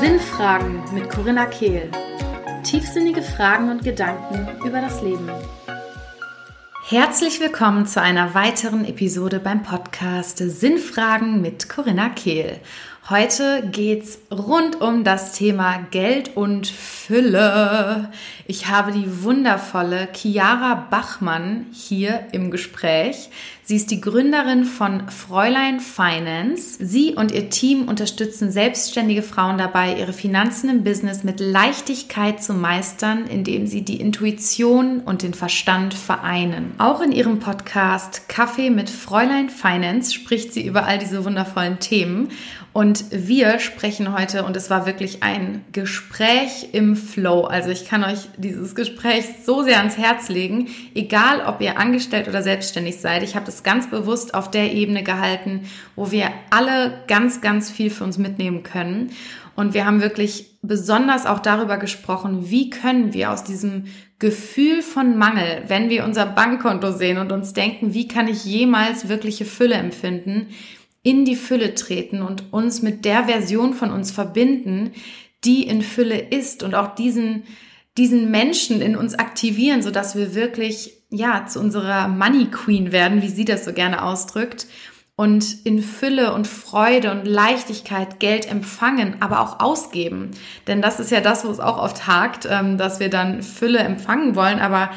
Sinnfragen mit Corinna Kehl. Tiefsinnige Fragen und Gedanken über das Leben. Herzlich willkommen zu einer weiteren Episode beim Podcast Sinnfragen mit Corinna Kehl. Heute geht's rund um das Thema Geld und Fülle. Ich habe die wundervolle Chiara Bachmann hier im Gespräch. Sie ist die Gründerin von Fräulein Finance. Sie und ihr Team unterstützen selbstständige Frauen dabei, ihre Finanzen im Business mit Leichtigkeit zu meistern, indem sie die Intuition und den Verstand vereinen. Auch in ihrem Podcast Kaffee mit Fräulein Finance spricht sie über all diese wundervollen Themen. Und wir sprechen heute, und es war wirklich ein Gespräch im Flow. Also ich kann euch dieses Gespräch so sehr ans Herz legen, egal ob ihr angestellt oder selbstständig seid. Ich habe das ganz bewusst auf der Ebene gehalten, wo wir alle ganz, ganz viel für uns mitnehmen können. Und wir haben wirklich besonders auch darüber gesprochen, wie können wir aus diesem Gefühl von Mangel, wenn wir unser Bankkonto sehen und uns denken, wie kann ich jemals wirkliche Fülle empfinden, in die Fülle treten und uns mit der Version von uns verbinden, die in Fülle ist und auch diesen, diesen Menschen in uns aktivieren, so dass wir wirklich, ja, zu unserer Money Queen werden, wie sie das so gerne ausdrückt und in Fülle und Freude und Leichtigkeit Geld empfangen, aber auch ausgeben. Denn das ist ja das, wo es auch oft hakt, ähm, dass wir dann Fülle empfangen wollen, aber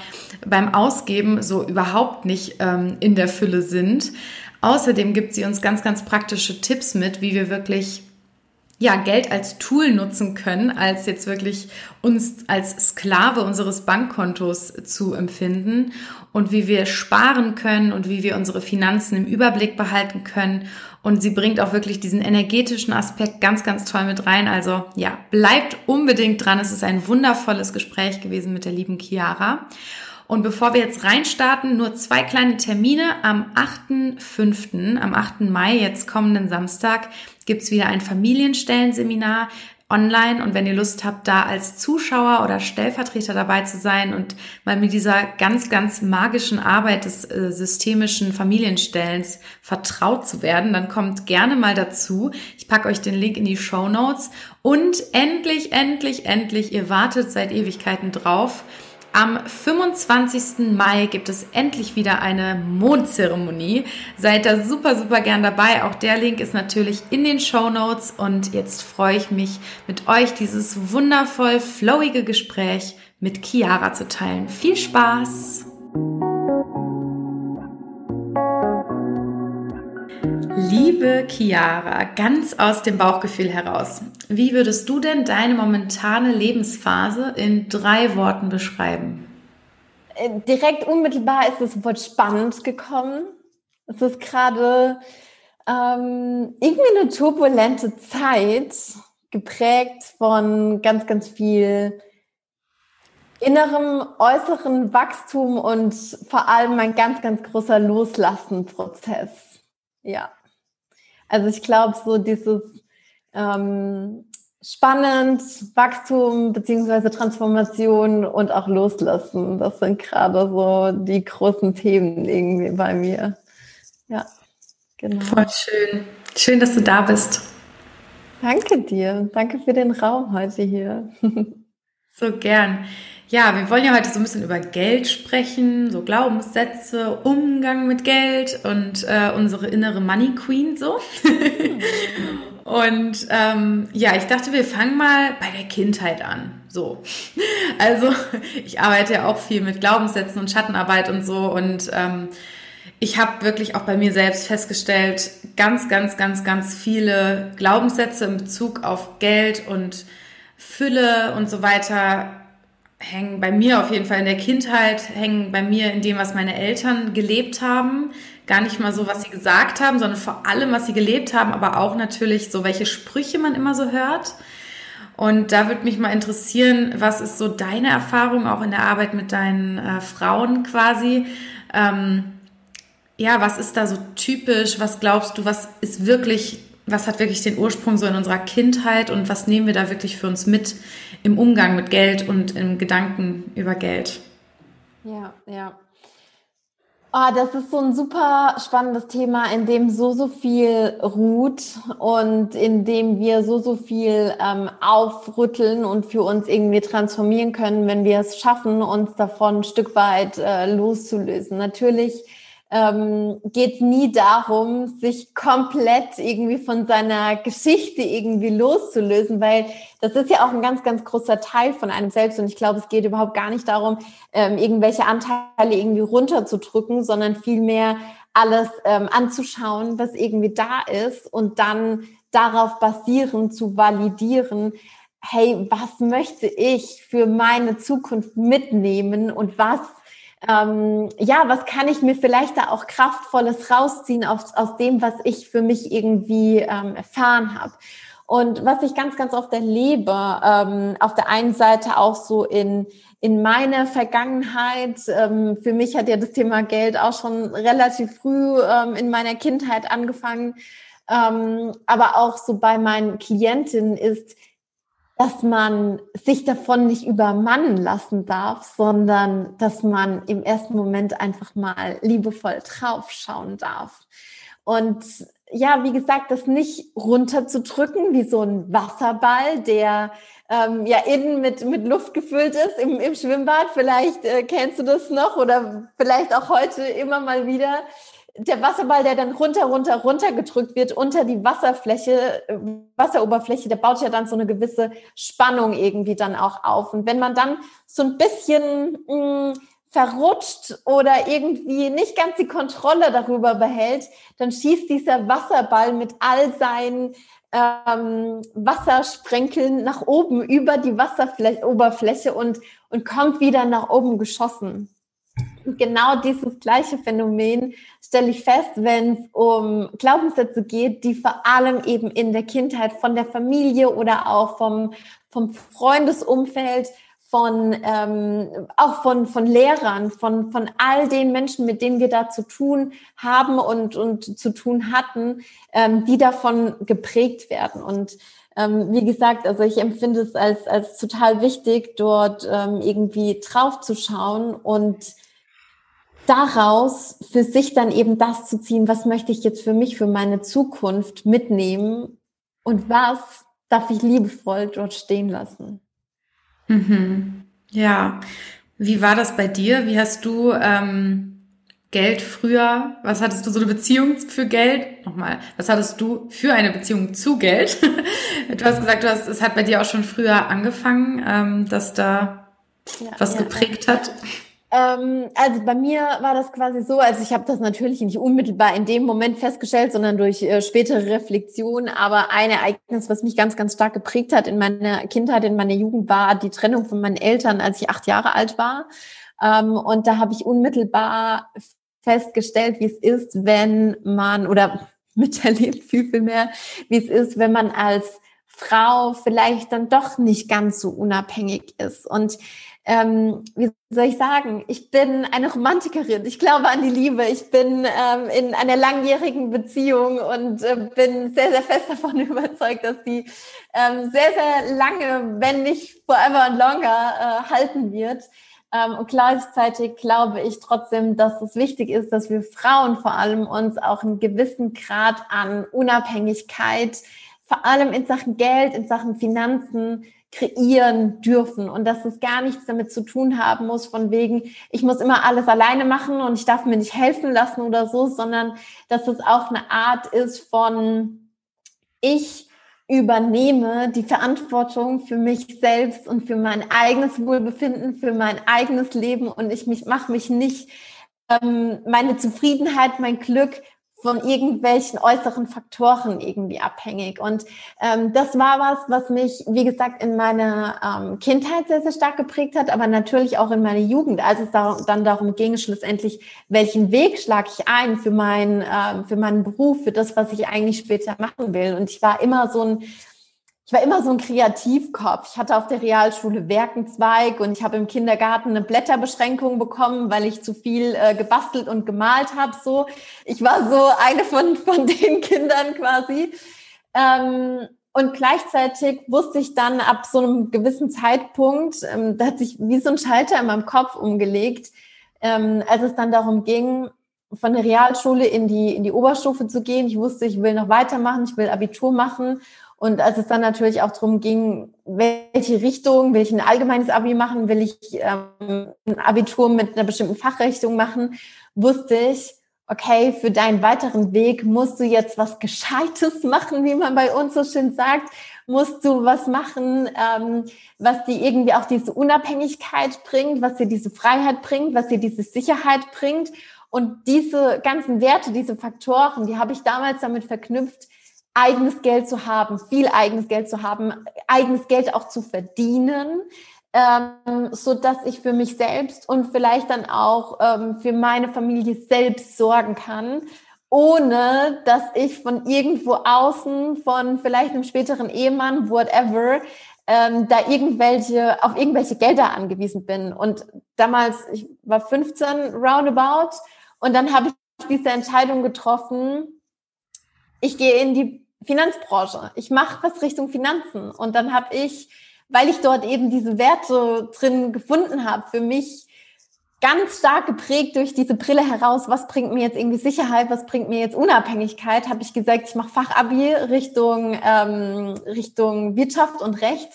beim Ausgeben so überhaupt nicht ähm, in der Fülle sind. Außerdem gibt sie uns ganz, ganz praktische Tipps mit, wie wir wirklich ja, Geld als Tool nutzen können, als jetzt wirklich uns als Sklave unseres Bankkontos zu empfinden und wie wir sparen können und wie wir unsere Finanzen im Überblick behalten können. Und sie bringt auch wirklich diesen energetischen Aspekt ganz, ganz toll mit rein. Also ja, bleibt unbedingt dran. Es ist ein wundervolles Gespräch gewesen mit der lieben Chiara. Und bevor wir jetzt reinstarten, nur zwei kleine Termine. Am 8.5., am 8. Mai, jetzt kommenden Samstag, gibt's wieder ein Familienstellenseminar online und wenn ihr Lust habt, da als Zuschauer oder Stellvertreter dabei zu sein und mal mit dieser ganz, ganz magischen Arbeit des äh, systemischen Familienstellens vertraut zu werden, dann kommt gerne mal dazu. Ich packe euch den Link in die Show Notes und endlich, endlich, endlich, ihr wartet seit Ewigkeiten drauf. Am 25. Mai gibt es endlich wieder eine Mondzeremonie. Seid da super, super gern dabei. Auch der Link ist natürlich in den Show Notes. Und jetzt freue ich mich, mit euch dieses wundervoll flowige Gespräch mit Chiara zu teilen. Viel Spaß! Liebe Chiara, ganz aus dem Bauchgefühl heraus, wie würdest du denn deine momentane Lebensphase in drei Worten beschreiben? Äh, direkt unmittelbar ist das Wort spannend gekommen. Es ist gerade ähm, irgendwie eine turbulente Zeit, geprägt von ganz, ganz viel innerem, äußeren Wachstum und vor allem ein ganz, ganz großer Loslassenprozess. Ja. Also ich glaube, so dieses ähm, spannend, Wachstum beziehungsweise Transformation und auch Loslassen, das sind gerade so die großen Themen irgendwie bei mir. Ja, genau. Voll schön. Schön, dass du da bist. Danke dir. Danke für den Raum heute hier. so gern. Ja, wir wollen ja heute so ein bisschen über Geld sprechen, so Glaubenssätze, Umgang mit Geld und äh, unsere innere Money Queen so. und ähm, ja, ich dachte, wir fangen mal bei der Kindheit an. So. Also ich arbeite ja auch viel mit Glaubenssätzen und Schattenarbeit und so und ähm, ich habe wirklich auch bei mir selbst festgestellt, ganz, ganz, ganz, ganz viele Glaubenssätze in Bezug auf Geld und Fülle und so weiter hängen bei mir auf jeden Fall in der Kindheit, hängen bei mir in dem, was meine Eltern gelebt haben. Gar nicht mal so, was sie gesagt haben, sondern vor allem, was sie gelebt haben, aber auch natürlich so, welche Sprüche man immer so hört. Und da würde mich mal interessieren, was ist so deine Erfahrung auch in der Arbeit mit deinen äh, Frauen quasi? Ähm, ja, was ist da so typisch? Was glaubst du, was ist wirklich was hat wirklich den Ursprung so in unserer Kindheit und was nehmen wir da wirklich für uns mit im Umgang mit Geld und im Gedanken über Geld? Ja, ja. Oh, das ist so ein super spannendes Thema, in dem so, so viel ruht und in dem wir so, so viel ähm, aufrütteln und für uns irgendwie transformieren können, wenn wir es schaffen, uns davon ein Stück weit äh, loszulösen. Natürlich ähm, geht nie darum, sich komplett irgendwie von seiner Geschichte irgendwie loszulösen, weil das ist ja auch ein ganz, ganz großer Teil von einem selbst. Und ich glaube, es geht überhaupt gar nicht darum, ähm, irgendwelche Anteile irgendwie runterzudrücken, sondern vielmehr alles ähm, anzuschauen, was irgendwie da ist und dann darauf basierend zu validieren, hey, was möchte ich für meine Zukunft mitnehmen und was ähm, ja, was kann ich mir vielleicht da auch Kraftvolles rausziehen aus, aus dem, was ich für mich irgendwie ähm, erfahren habe. Und was ich ganz, ganz oft erlebe, ähm, auf der einen Seite auch so in, in meiner Vergangenheit, ähm, für mich hat ja das Thema Geld auch schon relativ früh ähm, in meiner Kindheit angefangen, ähm, aber auch so bei meinen Klientinnen ist, dass man sich davon nicht übermannen lassen darf, sondern dass man im ersten Moment einfach mal liebevoll draufschauen darf. Und ja, wie gesagt, das nicht runterzudrücken wie so ein Wasserball, der ähm, ja innen mit, mit Luft gefüllt ist im, im Schwimmbad. Vielleicht äh, kennst du das noch oder vielleicht auch heute immer mal wieder der Wasserball, der dann runter, runter, runter gedrückt wird unter die Wasserfläche, äh, Wasseroberfläche, der baut ja dann so eine gewisse Spannung irgendwie dann auch auf. Und wenn man dann so ein bisschen mh, mm, verrutscht oder irgendwie nicht ganz die Kontrolle darüber behält, dann schießt dieser Wasserball mit all seinen ähm, Wassersprenkeln nach oben über die Wasseroberfläche und, und kommt wieder nach oben geschossen. Genau dieses gleiche Phänomen stelle ich fest, wenn es um Glaubenssätze geht, die vor allem eben in der Kindheit von der Familie oder auch vom, vom Freundesumfeld, von ähm, auch von, von Lehrern, von, von all den Menschen, mit denen wir da zu tun haben und, und zu tun hatten, ähm, die davon geprägt werden. Und ähm, wie gesagt, also ich empfinde es als, als total wichtig, dort ähm, irgendwie drauf zu schauen und daraus für sich dann eben das zu ziehen, was möchte ich jetzt für mich, für meine Zukunft mitnehmen und was darf ich liebevoll dort stehen lassen. Mhm. Ja, wie war das bei dir? Wie hast du ähm, Geld früher, was hattest du so eine Beziehung für Geld? Nochmal, was hattest du für eine Beziehung zu Geld? du hast gesagt, du hast, es hat bei dir auch schon früher angefangen, ähm, dass da ja, was ja, geprägt ja. hat. Ähm, also bei mir war das quasi so, also ich habe das natürlich nicht unmittelbar in dem Moment festgestellt, sondern durch äh, spätere Reflexion. Aber ein Ereignis, was mich ganz, ganz stark geprägt hat in meiner Kindheit, in meiner Jugend, war die Trennung von meinen Eltern, als ich acht Jahre alt war. Ähm, und da habe ich unmittelbar festgestellt, wie es ist, wenn man oder miterlebt viel, viel mehr, wie es ist, wenn man als Frau vielleicht dann doch nicht ganz so unabhängig ist. Und ähm, wie soll ich sagen, ich bin eine Romantikerin. Ich glaube an die Liebe. Ich bin ähm, in einer langjährigen Beziehung und äh, bin sehr, sehr fest davon überzeugt, dass die ähm, sehr, sehr lange, wenn nicht forever and longer, äh, halten wird. Ähm, und gleichzeitig glaube ich trotzdem, dass es wichtig ist, dass wir Frauen vor allem uns auch einen gewissen Grad an Unabhängigkeit, vor allem in Sachen Geld, in Sachen Finanzen, kreieren dürfen und dass es gar nichts damit zu tun haben muss, von wegen, ich muss immer alles alleine machen und ich darf mir nicht helfen lassen oder so, sondern dass es auch eine Art ist von, ich übernehme die Verantwortung für mich selbst und für mein eigenes Wohlbefinden, für mein eigenes Leben und ich mich mache mich nicht ähm, meine Zufriedenheit, mein Glück von irgendwelchen äußeren Faktoren irgendwie abhängig. Und ähm, das war was, was mich, wie gesagt, in meiner ähm, Kindheit sehr, sehr stark geprägt hat, aber natürlich auch in meiner Jugend, als es da, dann darum ging, schlussendlich, welchen Weg schlage ich ein für, mein, äh, für meinen Beruf, für das, was ich eigentlich später machen will. Und ich war immer so ein ich war immer so ein Kreativkopf. Ich hatte auf der Realschule Werkenzweig und ich habe im Kindergarten eine Blätterbeschränkung bekommen, weil ich zu viel äh, gebastelt und gemalt habe. So, ich war so eine von von den Kindern quasi. Ähm, und gleichzeitig wusste ich dann ab so einem gewissen Zeitpunkt, ähm, da hat sich wie so ein Schalter in meinem Kopf umgelegt, ähm, als es dann darum ging, von der Realschule in die, in die Oberstufe zu gehen. Ich wusste, ich will noch weitermachen, ich will Abitur machen. Und als es dann natürlich auch darum ging, welche Richtung, will ich ein allgemeines Abi machen, will ich ähm, ein Abitur mit einer bestimmten Fachrichtung machen, wusste ich, okay, für deinen weiteren Weg musst du jetzt was Gescheites machen, wie man bei uns so schön sagt, musst du was machen, ähm, was dir irgendwie auch diese Unabhängigkeit bringt, was dir diese Freiheit bringt, was dir diese Sicherheit bringt. Und diese ganzen Werte, diese Faktoren, die habe ich damals damit verknüpft, eigenes Geld zu haben, viel eigenes Geld zu haben, eigenes Geld auch zu verdienen, ähm, so dass ich für mich selbst und vielleicht dann auch ähm, für meine Familie selbst sorgen kann, ohne dass ich von irgendwo außen, von vielleicht einem späteren Ehemann, whatever, ähm, da irgendwelche, auf irgendwelche Gelder angewiesen bin. Und damals, ich war 15 roundabout und dann habe ich diese Entscheidung getroffen, ich gehe in die Finanzbranche. Ich mache was Richtung Finanzen. Und dann habe ich weil ich dort eben diese Werte drin gefunden habe, für mich ganz stark geprägt durch diese Brille heraus, was bringt mir jetzt irgendwie Sicherheit, was bringt mir jetzt Unabhängigkeit, habe ich gesagt, ich mache Fachabi Richtung, ähm, Richtung Wirtschaft und Recht.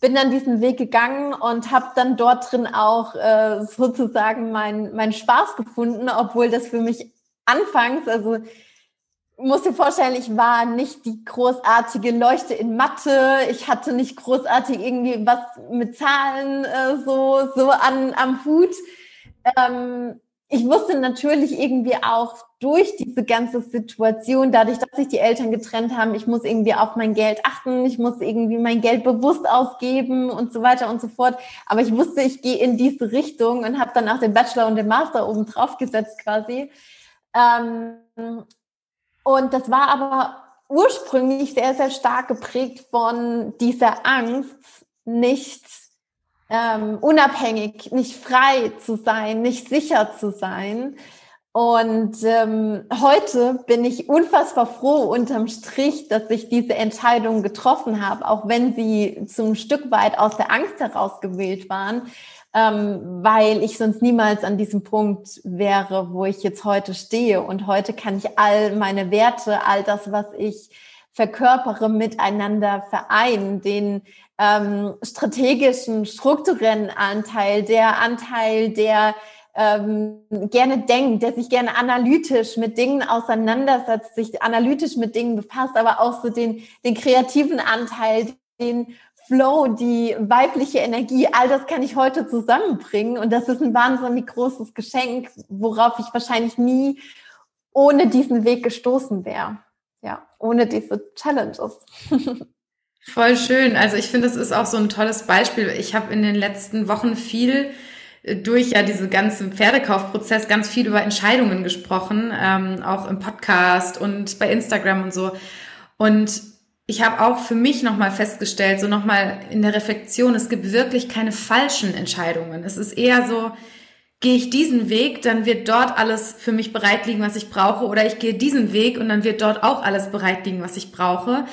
Bin dann diesen Weg gegangen und habe dann dort drin auch äh, sozusagen meinen mein Spaß gefunden, obwohl das für mich anfangs, also muss dir vorstellen, ich war nicht die großartige Leuchte in Mathe. Ich hatte nicht großartig irgendwie was mit Zahlen äh, so, so an, am Hut. Ähm, ich wusste natürlich irgendwie auch durch diese ganze Situation, dadurch, dass sich die Eltern getrennt haben, ich muss irgendwie auf mein Geld achten, ich muss irgendwie mein Geld bewusst ausgeben und so weiter und so fort. Aber ich wusste, ich gehe in diese Richtung und habe dann auch den Bachelor und den Master oben drauf gesetzt quasi. Ähm, und das war aber ursprünglich sehr, sehr stark geprägt von dieser Angst, nicht ähm, unabhängig, nicht frei zu sein, nicht sicher zu sein. Und ähm, heute bin ich unfassbar froh unterm Strich, dass ich diese Entscheidung getroffen habe, auch wenn sie zum Stück weit aus der Angst heraus gewählt waren, ähm, weil ich sonst niemals an diesem Punkt wäre, wo ich jetzt heute stehe. Und heute kann ich all meine Werte, all das, was ich verkörpere, miteinander vereinen. Den ähm, strategischen, strukturellen Anteil, der Anteil, der ähm, gerne denkt, der sich gerne analytisch mit Dingen auseinandersetzt, sich analytisch mit Dingen befasst, aber auch so den, den kreativen Anteil, den Flow, die weibliche Energie, all das kann ich heute zusammenbringen. Und das ist ein wahnsinnig großes Geschenk, worauf ich wahrscheinlich nie ohne diesen Weg gestoßen wäre. Ja, ohne diese Challenges. Voll schön. Also ich finde, es ist auch so ein tolles Beispiel. Ich habe in den letzten Wochen viel äh, durch ja diese ganzen Pferdekaufprozess ganz viel über Entscheidungen gesprochen, ähm, auch im Podcast und bei Instagram und so. Und ich habe auch für mich nochmal festgestellt, so nochmal in der Reflexion, es gibt wirklich keine falschen Entscheidungen. Es ist eher so, gehe ich diesen Weg, dann wird dort alles für mich bereit liegen, was ich brauche, oder ich gehe diesen Weg und dann wird dort auch alles bereit liegen, was ich brauche. Ja.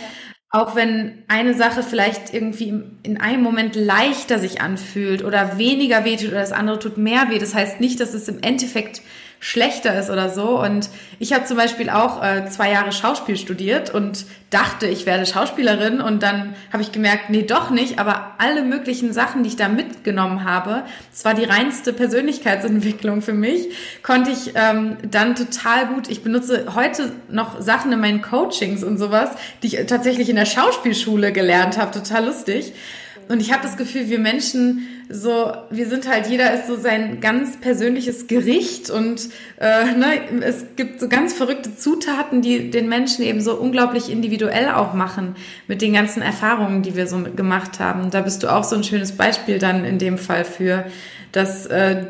Auch wenn eine Sache vielleicht irgendwie in einem Moment leichter sich anfühlt oder weniger wehtut oder das andere tut mehr weh. Das heißt nicht, dass es im Endeffekt schlechter ist oder so. Und ich habe zum Beispiel auch äh, zwei Jahre Schauspiel studiert und dachte, ich werde Schauspielerin. Und dann habe ich gemerkt, nee, doch nicht. Aber alle möglichen Sachen, die ich da mitgenommen habe, das war die reinste Persönlichkeitsentwicklung für mich, konnte ich ähm, dann total gut. Ich benutze heute noch Sachen in meinen Coachings und sowas, die ich tatsächlich in der Schauspielschule gelernt habe. Total lustig. Und ich habe das Gefühl, wir Menschen so, wir sind halt, jeder ist so sein ganz persönliches Gericht und äh, ne, es gibt so ganz verrückte Zutaten, die den Menschen eben so unglaublich individuell auch machen mit den ganzen Erfahrungen, die wir so gemacht haben. Da bist du auch so ein schönes Beispiel dann in dem Fall für, dass äh,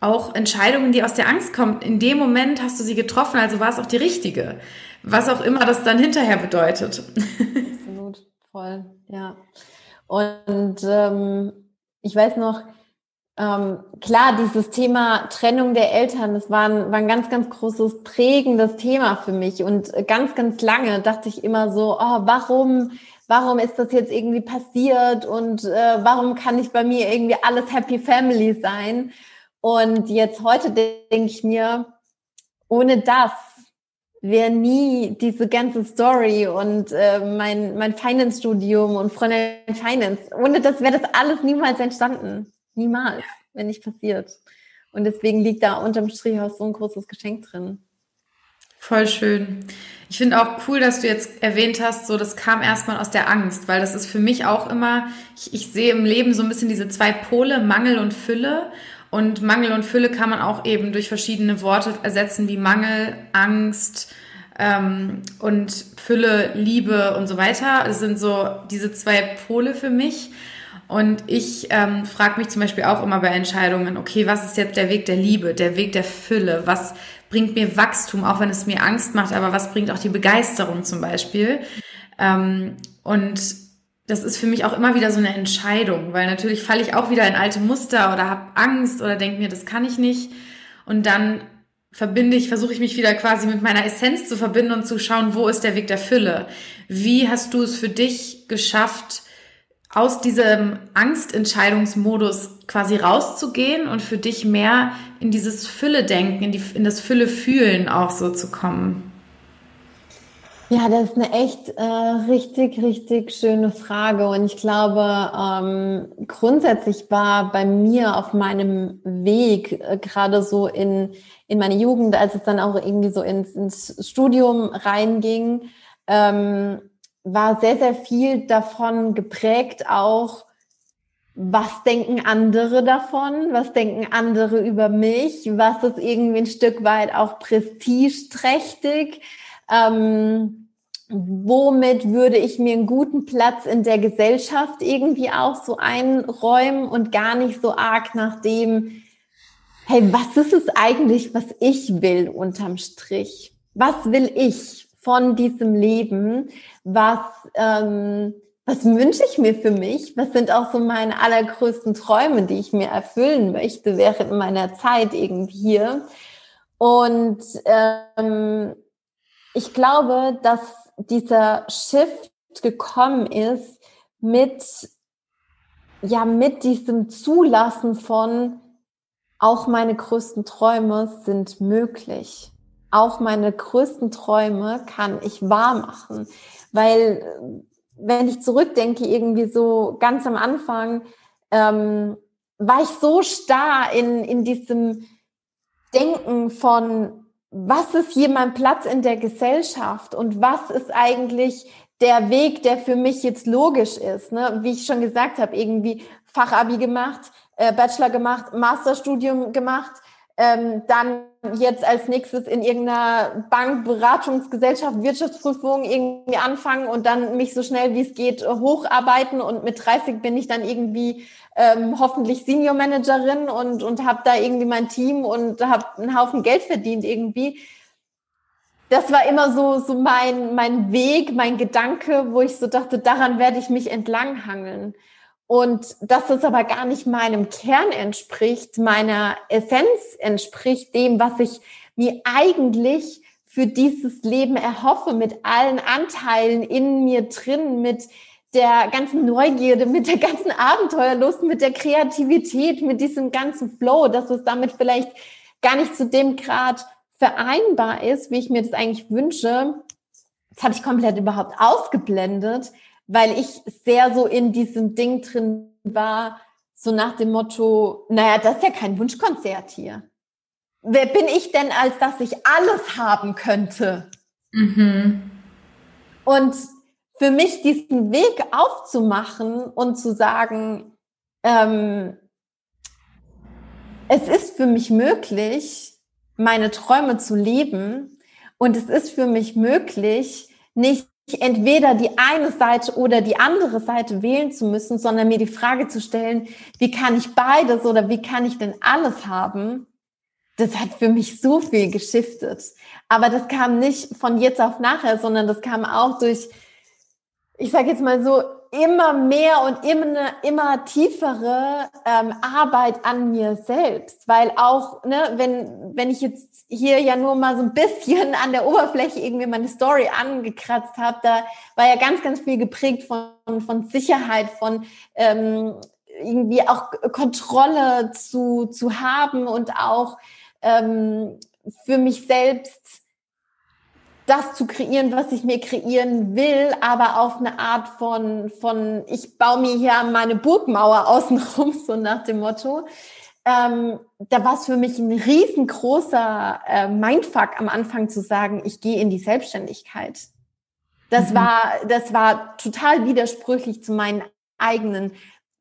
auch Entscheidungen, die aus der Angst kommen, in dem Moment hast du sie getroffen, also war es auch die richtige. Was auch immer das dann hinterher bedeutet. Absolut, voll, ja. Und ähm, ich weiß noch, ähm, klar, dieses Thema Trennung der Eltern, das war ein, war ein ganz, ganz großes, prägendes Thema für mich. Und ganz, ganz lange dachte ich immer so, oh, warum, warum ist das jetzt irgendwie passiert und äh, warum kann nicht bei mir irgendwie alles Happy Family sein? Und jetzt heute denke ich mir, ohne das wäre nie diese ganze Story und äh, mein, mein Finance-Studium und Freundin Finance. Ohne das wäre das alles niemals entstanden. Niemals, wenn nicht passiert. Und deswegen liegt da unterm Strich auch so ein großes Geschenk drin. Voll schön. Ich finde auch cool, dass du jetzt erwähnt hast, so das kam erstmal aus der Angst, weil das ist für mich auch immer, ich, ich sehe im Leben so ein bisschen diese zwei Pole, Mangel und Fülle. Und Mangel und Fülle kann man auch eben durch verschiedene Worte ersetzen, wie Mangel, Angst ähm, und Fülle, Liebe und so weiter. Das sind so diese zwei Pole für mich. Und ich ähm, frage mich zum Beispiel auch immer bei Entscheidungen, okay, was ist jetzt der Weg der Liebe, der Weg der Fülle? Was bringt mir Wachstum, auch wenn es mir Angst macht, aber was bringt auch die Begeisterung zum Beispiel? Ähm, und das ist für mich auch immer wieder so eine Entscheidung, weil natürlich falle ich auch wieder in alte Muster oder habe Angst oder denke mir, das kann ich nicht. Und dann verbinde ich, versuche ich mich wieder quasi mit meiner Essenz zu verbinden und zu schauen, wo ist der Weg der Fülle? Wie hast du es für dich geschafft, aus diesem Angstentscheidungsmodus quasi rauszugehen und für dich mehr in dieses Fülle-Denken, in, die, in das Fülle-Fühlen auch so zu kommen? Ja, das ist eine echt äh, richtig, richtig schöne Frage. Und ich glaube, ähm, grundsätzlich war bei mir auf meinem Weg, äh, gerade so in, in meine Jugend, als es dann auch irgendwie so ins, ins Studium reinging, ähm, war sehr, sehr viel davon geprägt, auch was denken andere davon, was denken andere über mich, was ist irgendwie ein Stück weit auch prestigeträchtig ähm, womit würde ich mir einen guten Platz in der Gesellschaft irgendwie auch so einräumen und gar nicht so arg nach dem, hey, was ist es eigentlich, was ich will unterm Strich? Was will ich von diesem Leben? Was, ähm, was wünsche ich mir für mich? Was sind auch so meine allergrößten Träume, die ich mir erfüllen möchte während meiner Zeit irgendwie hier? Und ähm, ich glaube, dass dieser Shift gekommen ist mit, ja, mit diesem Zulassen von, auch meine größten Träume sind möglich. Auch meine größten Träume kann ich wahr machen. Weil, wenn ich zurückdenke, irgendwie so ganz am Anfang, ähm, war ich so starr in, in diesem Denken von, was ist hier mein Platz in der Gesellschaft und was ist eigentlich der Weg, der für mich jetzt logisch ist. Ne? Wie ich schon gesagt habe, irgendwie Fachabi gemacht, äh, Bachelor gemacht, Masterstudium gemacht, ähm, dann jetzt als nächstes in irgendeiner Bank, Beratungsgesellschaft, Wirtschaftsprüfung irgendwie anfangen und dann mich so schnell wie es geht hocharbeiten und mit 30 bin ich dann irgendwie ähm, hoffentlich Senior Managerin und, und habe da irgendwie mein Team und habe einen Haufen Geld verdient irgendwie. Das war immer so, so mein, mein Weg, mein Gedanke, wo ich so dachte, daran werde ich mich entlanghangeln. Und dass das aber gar nicht meinem Kern entspricht, meiner Essenz entspricht, dem, was ich mir eigentlich für dieses Leben erhoffe, mit allen Anteilen in mir drin, mit der ganzen Neugierde, mit der ganzen Abenteuerlust, mit der Kreativität, mit diesem ganzen Flow, dass es damit vielleicht gar nicht zu dem Grad vereinbar ist, wie ich mir das eigentlich wünsche. Das habe ich komplett überhaupt ausgeblendet, weil ich sehr so in diesem Ding drin war, so nach dem Motto, naja, das ist ja kein Wunschkonzert hier. Wer bin ich denn, als dass ich alles haben könnte? Mhm. Und für mich diesen Weg aufzumachen und zu sagen, ähm, es ist für mich möglich, meine Träume zu leben und es ist für mich möglich, nicht entweder die eine Seite oder die andere Seite wählen zu müssen, sondern mir die Frage zu stellen, wie kann ich beides oder wie kann ich denn alles haben? Das hat für mich so viel geschiftet. Aber das kam nicht von jetzt auf nachher, sondern das kam auch durch, ich sage jetzt mal so, immer mehr und immer, immer tiefere ähm, Arbeit an mir selbst, weil auch, ne, wenn, wenn ich jetzt hier ja nur mal so ein bisschen an der Oberfläche irgendwie meine Story angekratzt habe, da war ja ganz, ganz viel geprägt von, von Sicherheit, von ähm, irgendwie auch Kontrolle zu, zu haben und auch ähm, für mich selbst das zu kreieren, was ich mir kreieren will, aber auf eine Art von, von ich baue mir hier meine Burgmauer außenrum, so nach dem Motto. Ähm, da war es für mich ein riesengroßer äh, Mindfuck am Anfang zu sagen, ich gehe in die Selbstständigkeit. Das mhm. war, das war total widersprüchlich zu meinen eigenen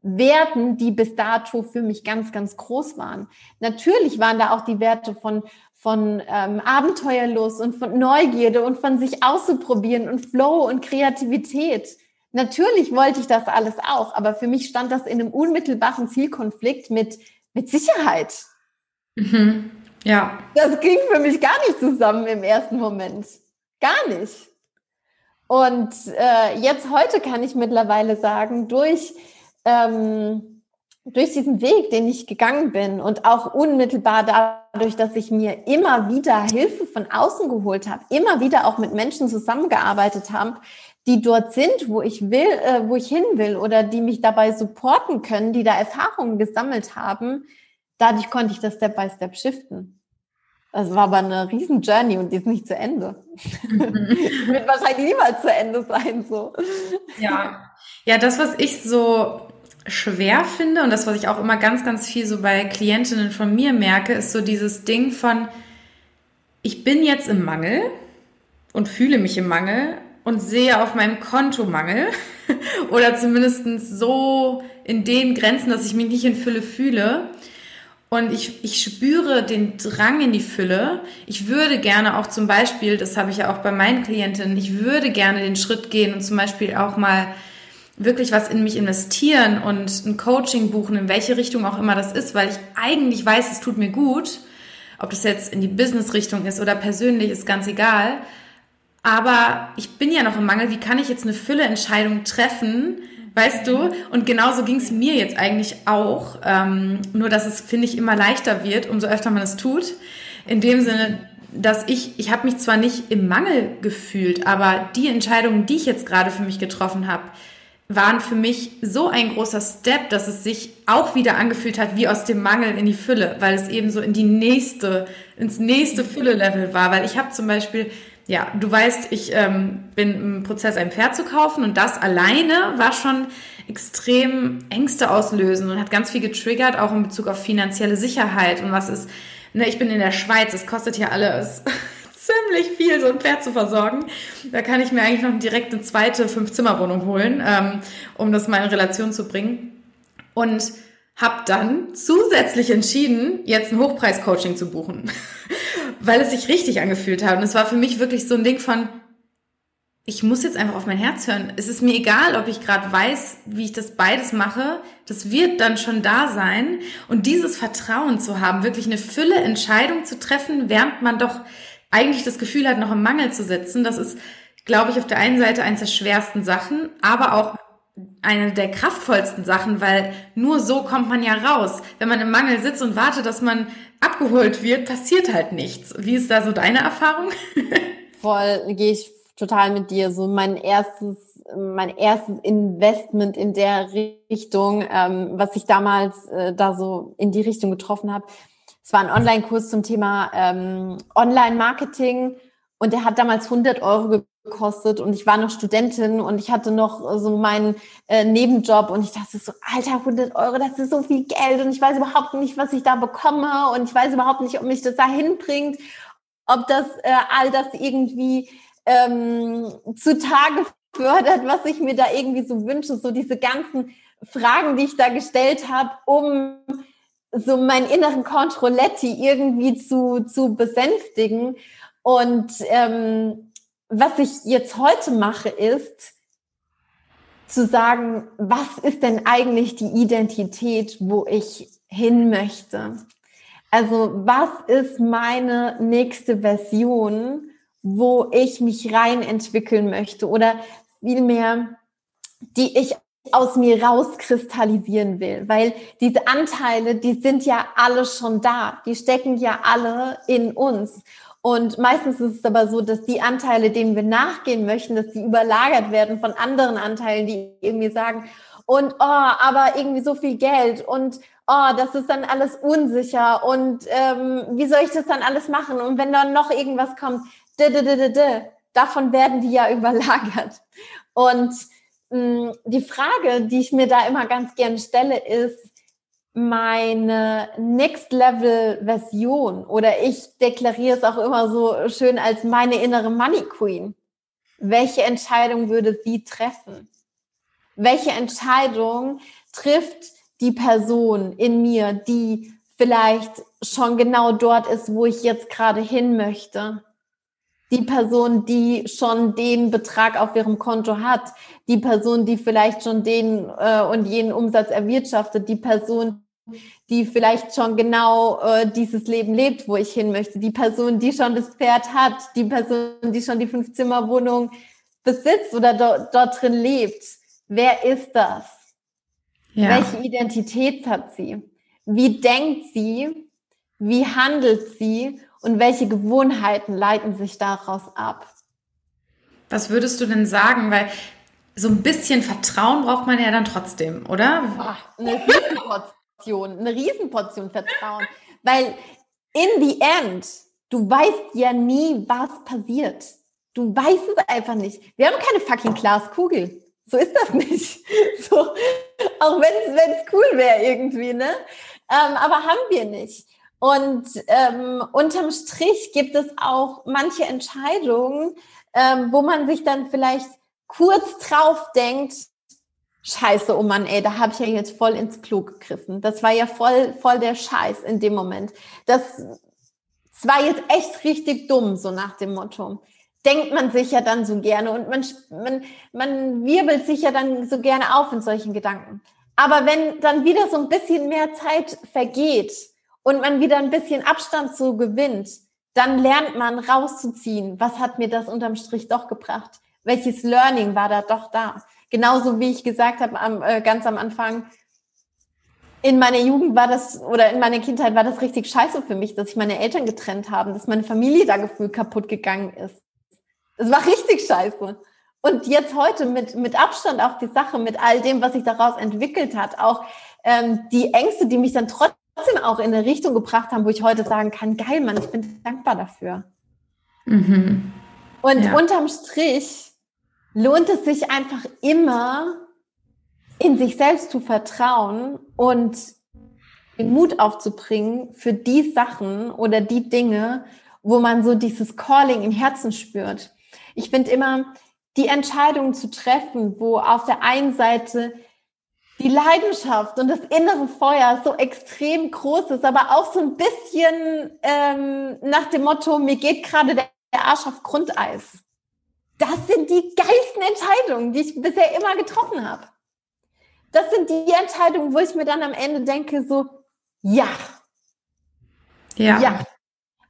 Werten, die bis dato für mich ganz, ganz groß waren. Natürlich waren da auch die Werte von, von ähm, Abenteuerlust und von Neugierde und von sich auszuprobieren und Flow und Kreativität. Natürlich wollte ich das alles auch, aber für mich stand das in einem unmittelbaren Zielkonflikt mit, mit Sicherheit. Mhm. Ja. Das ging für mich gar nicht zusammen im ersten Moment. Gar nicht. Und äh, jetzt heute kann ich mittlerweile sagen, durch ähm, durch diesen Weg, den ich gegangen bin und auch unmittelbar dadurch, dass ich mir immer wieder Hilfe von außen geholt habe, immer wieder auch mit Menschen zusammengearbeitet habe, die dort sind, wo ich will, äh, wo ich hin will oder die mich dabei supporten können, die da Erfahrungen gesammelt haben, dadurch konnte ich das Step by Step shiften. Das war aber eine riesen Journey und die ist nicht zu Ende. Wird wahrscheinlich niemals zu Ende sein, so. Ja. Ja, das, was ich so schwer finde und das, was ich auch immer ganz, ganz viel so bei Klientinnen von mir merke, ist so dieses Ding von, ich bin jetzt im Mangel und fühle mich im Mangel und sehe auf meinem Konto Mangel oder zumindest so in den Grenzen, dass ich mich nicht in Fülle fühle. Und ich, ich spüre den Drang in die Fülle. Ich würde gerne auch zum Beispiel, das habe ich ja auch bei meinen Klientinnen, ich würde gerne den Schritt gehen und zum Beispiel auch mal wirklich was in mich investieren und ein Coaching buchen, in welche Richtung auch immer das ist, weil ich eigentlich weiß, es tut mir gut. Ob das jetzt in die Business-Richtung ist oder persönlich, ist ganz egal. Aber ich bin ja noch im Mangel. Wie kann ich jetzt eine Fülle-Entscheidung treffen? Weißt du? Und genauso ging es mir jetzt eigentlich auch. Ähm, nur, dass es, finde ich, immer leichter wird, umso öfter man es tut. In dem Sinne, dass ich, ich habe mich zwar nicht im Mangel gefühlt, aber die Entscheidungen, die ich jetzt gerade für mich getroffen habe, waren für mich so ein großer Step, dass es sich auch wieder angefühlt hat wie aus dem Mangel in die Fülle, weil es eben so in die nächste, ins nächste Fülle-Level war. Weil ich habe zum Beispiel, ja, du weißt, ich ähm, bin im Prozess, ein Pferd zu kaufen und das alleine war schon extrem Ängste auslösen und hat ganz viel getriggert, auch in Bezug auf finanzielle Sicherheit und was ist, ne, ich bin in der Schweiz, es kostet hier alles ziemlich viel, so ein Pferd zu versorgen. Da kann ich mir eigentlich noch direkt eine zweite Fünf-Zimmer-Wohnung holen, ähm, um das mal in Relation zu bringen. Und habe dann zusätzlich entschieden, jetzt ein Hochpreis-Coaching zu buchen, weil es sich richtig angefühlt hat. Und es war für mich wirklich so ein Ding von, ich muss jetzt einfach auf mein Herz hören. Es ist mir egal, ob ich gerade weiß, wie ich das beides mache. Das wird dann schon da sein. Und dieses Vertrauen zu haben, wirklich eine Fülle Entscheidung zu treffen, während man doch eigentlich das Gefühl hat, noch im Mangel zu sitzen, das ist, glaube ich, auf der einen Seite eines der schwersten Sachen, aber auch eine der kraftvollsten Sachen, weil nur so kommt man ja raus. Wenn man im Mangel sitzt und wartet, dass man abgeholt wird, passiert halt nichts. Wie ist da so deine Erfahrung? Voll, gehe ich total mit dir. So mein erstes, mein erstes Investment in der Richtung, ähm, was ich damals äh, da so in die Richtung getroffen habe, es war ein Online-Kurs zum Thema ähm, Online-Marketing. Und der hat damals 100 Euro gekostet. Und ich war noch Studentin und ich hatte noch so meinen äh, Nebenjob. Und ich dachte so, Alter, 100 Euro, das ist so viel Geld. Und ich weiß überhaupt nicht, was ich da bekomme. Und ich weiß überhaupt nicht, ob mich das dahin bringt, ob das äh, all das irgendwie ähm, zutage fördert, was ich mir da irgendwie so wünsche, so diese ganzen Fragen, die ich da gestellt habe, um so meinen inneren Controletti irgendwie zu, zu besänftigen. Und ähm, was ich jetzt heute mache, ist zu sagen, was ist denn eigentlich die Identität, wo ich hin möchte? Also was ist meine nächste Version, wo ich mich rein entwickeln möchte oder vielmehr, die ich aus mir rauskristallisieren will, weil diese Anteile, die sind ja alle schon da, die stecken ja alle in uns. Und meistens ist es aber so, dass die Anteile, denen wir nachgehen möchten, dass die überlagert werden von anderen Anteilen, die irgendwie sagen, und oh, aber irgendwie so viel Geld und oh, das ist dann alles unsicher und ähm, wie soll ich das dann alles machen? Und wenn dann noch irgendwas kommt, d -d -d davon werden die ja überlagert. Und mh, die Frage, die ich mir da immer ganz gerne stelle, ist, meine Next Level Version oder ich deklariere es auch immer so schön als meine innere Money Queen. Welche Entscheidung würde sie treffen? Welche Entscheidung trifft die Person in mir, die vielleicht schon genau dort ist, wo ich jetzt gerade hin möchte? Die Person, die schon den Betrag auf ihrem Konto hat, die Person, die vielleicht schon den äh, und jenen Umsatz erwirtschaftet, die Person, die vielleicht schon genau äh, dieses Leben lebt, wo ich hin möchte, die Person, die schon das Pferd hat, die Person, die schon die Fünfzimmerwohnung besitzt oder do dort drin lebt. Wer ist das? Ja. Welche Identität hat sie? Wie denkt sie? Wie handelt sie? Und welche Gewohnheiten leiten sich daraus ab? Was würdest du denn sagen? Weil so ein bisschen Vertrauen braucht man ja dann trotzdem, oder? Ach, eine Portion, eine Riesenportion Vertrauen. Weil in the end, du weißt ja nie, was passiert. Du weißt es einfach nicht. Wir haben keine fucking Glaskugel. So ist das nicht. So, auch wenn es cool wäre irgendwie, ne? Ähm, aber haben wir nicht. Und ähm, unterm Strich gibt es auch manche Entscheidungen, ähm, wo man sich dann vielleicht kurz drauf denkt, Scheiße, oh Mann, ey, da habe ich ja jetzt voll ins Klo gegriffen. Das war ja voll, voll der Scheiß in dem Moment. Das, das war jetzt echt richtig dumm, so nach dem Motto. Denkt man sich ja dann so gerne und man, man, man wirbelt sich ja dann so gerne auf in solchen Gedanken. Aber wenn dann wieder so ein bisschen mehr Zeit vergeht und man wieder ein bisschen Abstand so gewinnt, dann lernt man rauszuziehen, was hat mir das unterm Strich doch gebracht? Welches Learning war da doch da? Genauso wie ich gesagt habe am, äh, ganz am Anfang, in meiner Jugend war das oder in meiner Kindheit war das richtig scheiße für mich, dass ich meine Eltern getrennt haben, dass meine Familie da gefühlt kaputt gegangen ist. Es war richtig scheiße. Und jetzt heute mit, mit Abstand auf die Sache, mit all dem, was sich daraus entwickelt hat, auch ähm, die Ängste, die mich dann trotzdem auch in eine Richtung gebracht haben, wo ich heute sagen kann, geil, Mann, ich bin dankbar dafür. Mhm. Und ja. unterm Strich lohnt es sich einfach immer, in sich selbst zu vertrauen und den Mut aufzubringen für die Sachen oder die Dinge, wo man so dieses Calling im Herzen spürt. Ich finde immer, die Entscheidung zu treffen, wo auf der einen Seite die Leidenschaft und das innere Feuer so extrem groß ist, aber auch so ein bisschen ähm, nach dem Motto, mir geht gerade der Arsch auf Grundeis das sind die geilsten Entscheidungen, die ich bisher immer getroffen habe. Das sind die Entscheidungen, wo ich mir dann am Ende denke, so, ja. Ja. Ja.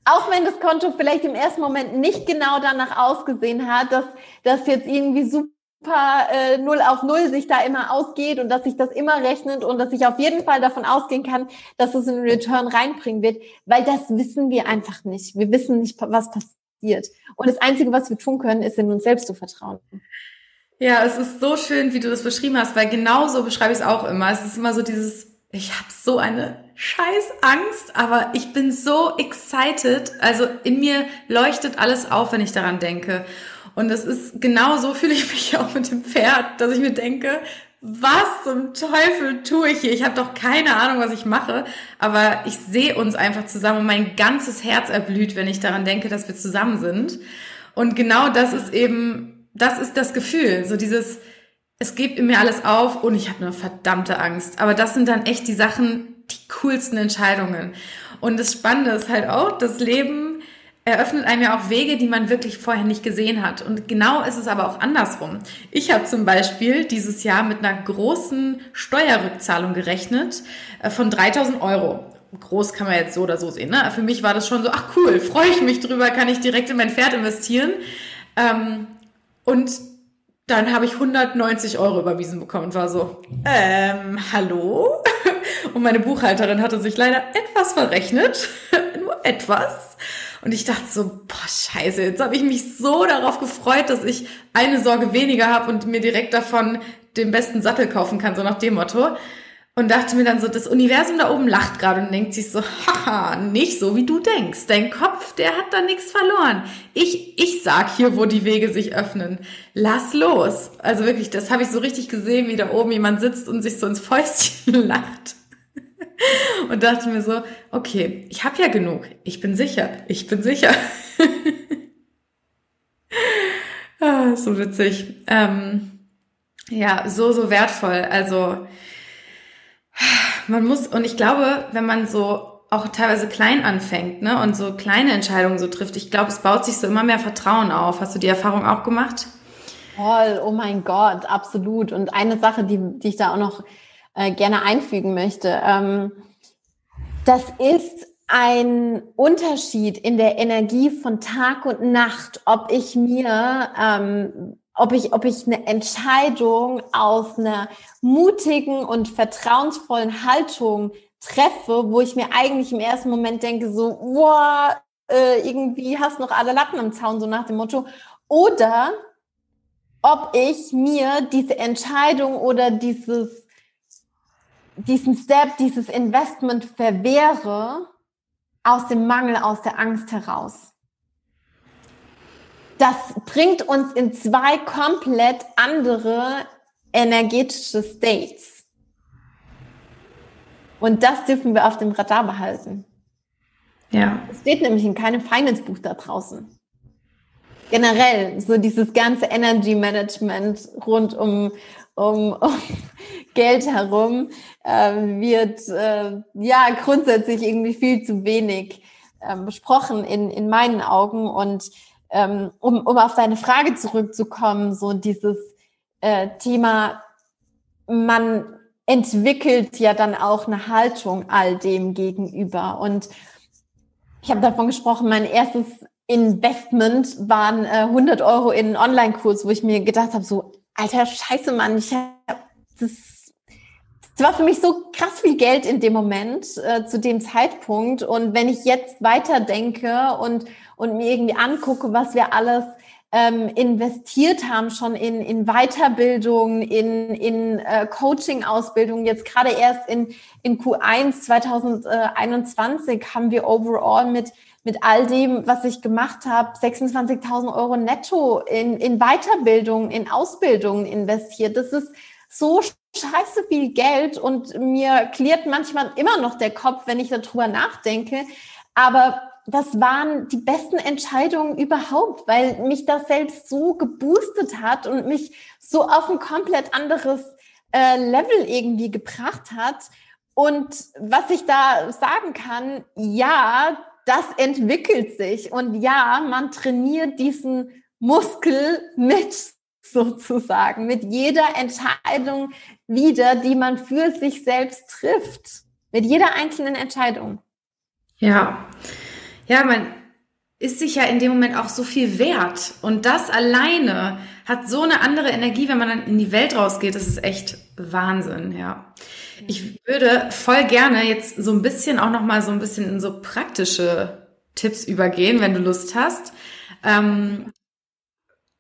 Auch wenn das Konto vielleicht im ersten Moment nicht genau danach ausgesehen hat, dass das jetzt irgendwie super äh, null auf null sich da immer ausgeht und dass sich das immer rechnet und dass ich auf jeden Fall davon ausgehen kann, dass es einen Return reinbringen wird, weil das wissen wir einfach nicht. Wir wissen nicht, was passiert. Und das Einzige, was wir tun können, ist in uns selbst zu vertrauen. Ja, es ist so schön, wie du das beschrieben hast, weil genau so beschreibe ich es auch immer. Es ist immer so dieses, ich habe so eine scheiß Angst, aber ich bin so excited. Also in mir leuchtet alles auf, wenn ich daran denke. Und es ist genau so fühle ich mich auch mit dem Pferd, dass ich mir denke, was zum Teufel tue ich hier? Ich habe doch keine Ahnung, was ich mache, aber ich sehe uns einfach zusammen und mein ganzes Herz erblüht, wenn ich daran denke, dass wir zusammen sind. Und genau das ist eben, das ist das Gefühl, so dieses, es gibt in mir alles auf und ich habe eine verdammte Angst. Aber das sind dann echt die Sachen, die coolsten Entscheidungen. Und das Spannende ist halt auch, das Leben eröffnet einem ja auch Wege, die man wirklich vorher nicht gesehen hat. Und genau ist es aber auch andersrum. Ich habe zum Beispiel dieses Jahr mit einer großen Steuerrückzahlung gerechnet äh, von 3000 Euro. Groß kann man jetzt so oder so sehen. Ne? Für mich war das schon so, ach cool, freue ich mich drüber, kann ich direkt in mein Pferd investieren. Ähm, und dann habe ich 190 Euro überwiesen bekommen und war so, ähm, hallo? Und meine Buchhalterin hatte sich leider etwas verrechnet, nur etwas. Und ich dachte so, boah, scheiße, jetzt habe ich mich so darauf gefreut, dass ich eine Sorge weniger habe und mir direkt davon den besten Sattel kaufen kann, so nach dem Motto. und dachte mir dann so, das Universum da oben lacht gerade und denkt sich so, haha, nicht so wie du denkst. Dein Kopf, der hat da nichts verloren. Ich, ich sag hier, wo die Wege sich öffnen. Lass los. Also wirklich, das habe ich so richtig gesehen, wie da oben jemand sitzt und sich so ins Fäustchen lacht. Und dachte mir so, okay, ich habe ja genug. Ich bin sicher. Ich bin sicher. ah, so witzig. Ähm, ja, so, so wertvoll. Also, man muss, und ich glaube, wenn man so auch teilweise klein anfängt, ne, und so kleine Entscheidungen so trifft, ich glaube, es baut sich so immer mehr Vertrauen auf. Hast du die Erfahrung auch gemacht? Toll, oh mein Gott, absolut. Und eine Sache, die, die ich da auch noch äh, gerne einfügen möchte, ähm, das ist ein Unterschied in der Energie von Tag und Nacht, ob ich mir ähm, ob ich, ob ich eine Entscheidung aus einer mutigen und vertrauensvollen Haltung treffe, wo ich mir eigentlich im ersten Moment denke, so, wow, äh, irgendwie hast noch alle Latten am Zaun, so nach dem Motto. Oder ob ich mir diese Entscheidung oder dieses, diesen Step, dieses Investment verwehre aus dem Mangel, aus der Angst heraus das bringt uns in zwei komplett andere energetische States. Und das dürfen wir auf dem Radar behalten. Ja. Es steht nämlich in keinem Finance-Buch da draußen. Generell, so dieses ganze Energy Management rund um, um, um Geld herum äh, wird äh, ja grundsätzlich irgendwie viel zu wenig äh, besprochen in, in meinen Augen. Und ähm, um, um auf deine Frage zurückzukommen, so dieses äh, Thema, man entwickelt ja dann auch eine Haltung all dem gegenüber. Und ich habe davon gesprochen, mein erstes Investment waren äh, 100 Euro in einen Online-Kurs, wo ich mir gedacht habe, so, alter Scheiße, Mann, ich hab, das, das war für mich so krass viel Geld in dem Moment, äh, zu dem Zeitpunkt. Und wenn ich jetzt weiterdenke und und mir irgendwie angucke, was wir alles ähm, investiert haben, schon in, in Weiterbildung, in, in äh, Coaching-Ausbildung. Jetzt gerade erst in, in Q1 2021 haben wir overall mit, mit all dem, was ich gemacht habe, 26.000 Euro netto in, in Weiterbildung, in Ausbildung investiert. Das ist so scheiße viel Geld und mir klärt manchmal immer noch der Kopf, wenn ich darüber nachdenke. Aber das waren die besten Entscheidungen überhaupt, weil mich das selbst so geboostet hat und mich so auf ein komplett anderes äh, Level irgendwie gebracht hat. Und was ich da sagen kann, ja, das entwickelt sich und ja, man trainiert diesen Muskel mit sozusagen, mit jeder Entscheidung wieder, die man für sich selbst trifft, mit jeder einzelnen Entscheidung. Ja, ja, man ist sich ja in dem Moment auch so viel wert. Und das alleine hat so eine andere Energie, wenn man dann in die Welt rausgeht. Das ist echt Wahnsinn, ja. Ich würde voll gerne jetzt so ein bisschen auch noch mal so ein bisschen in so praktische Tipps übergehen, wenn du Lust hast. Ähm,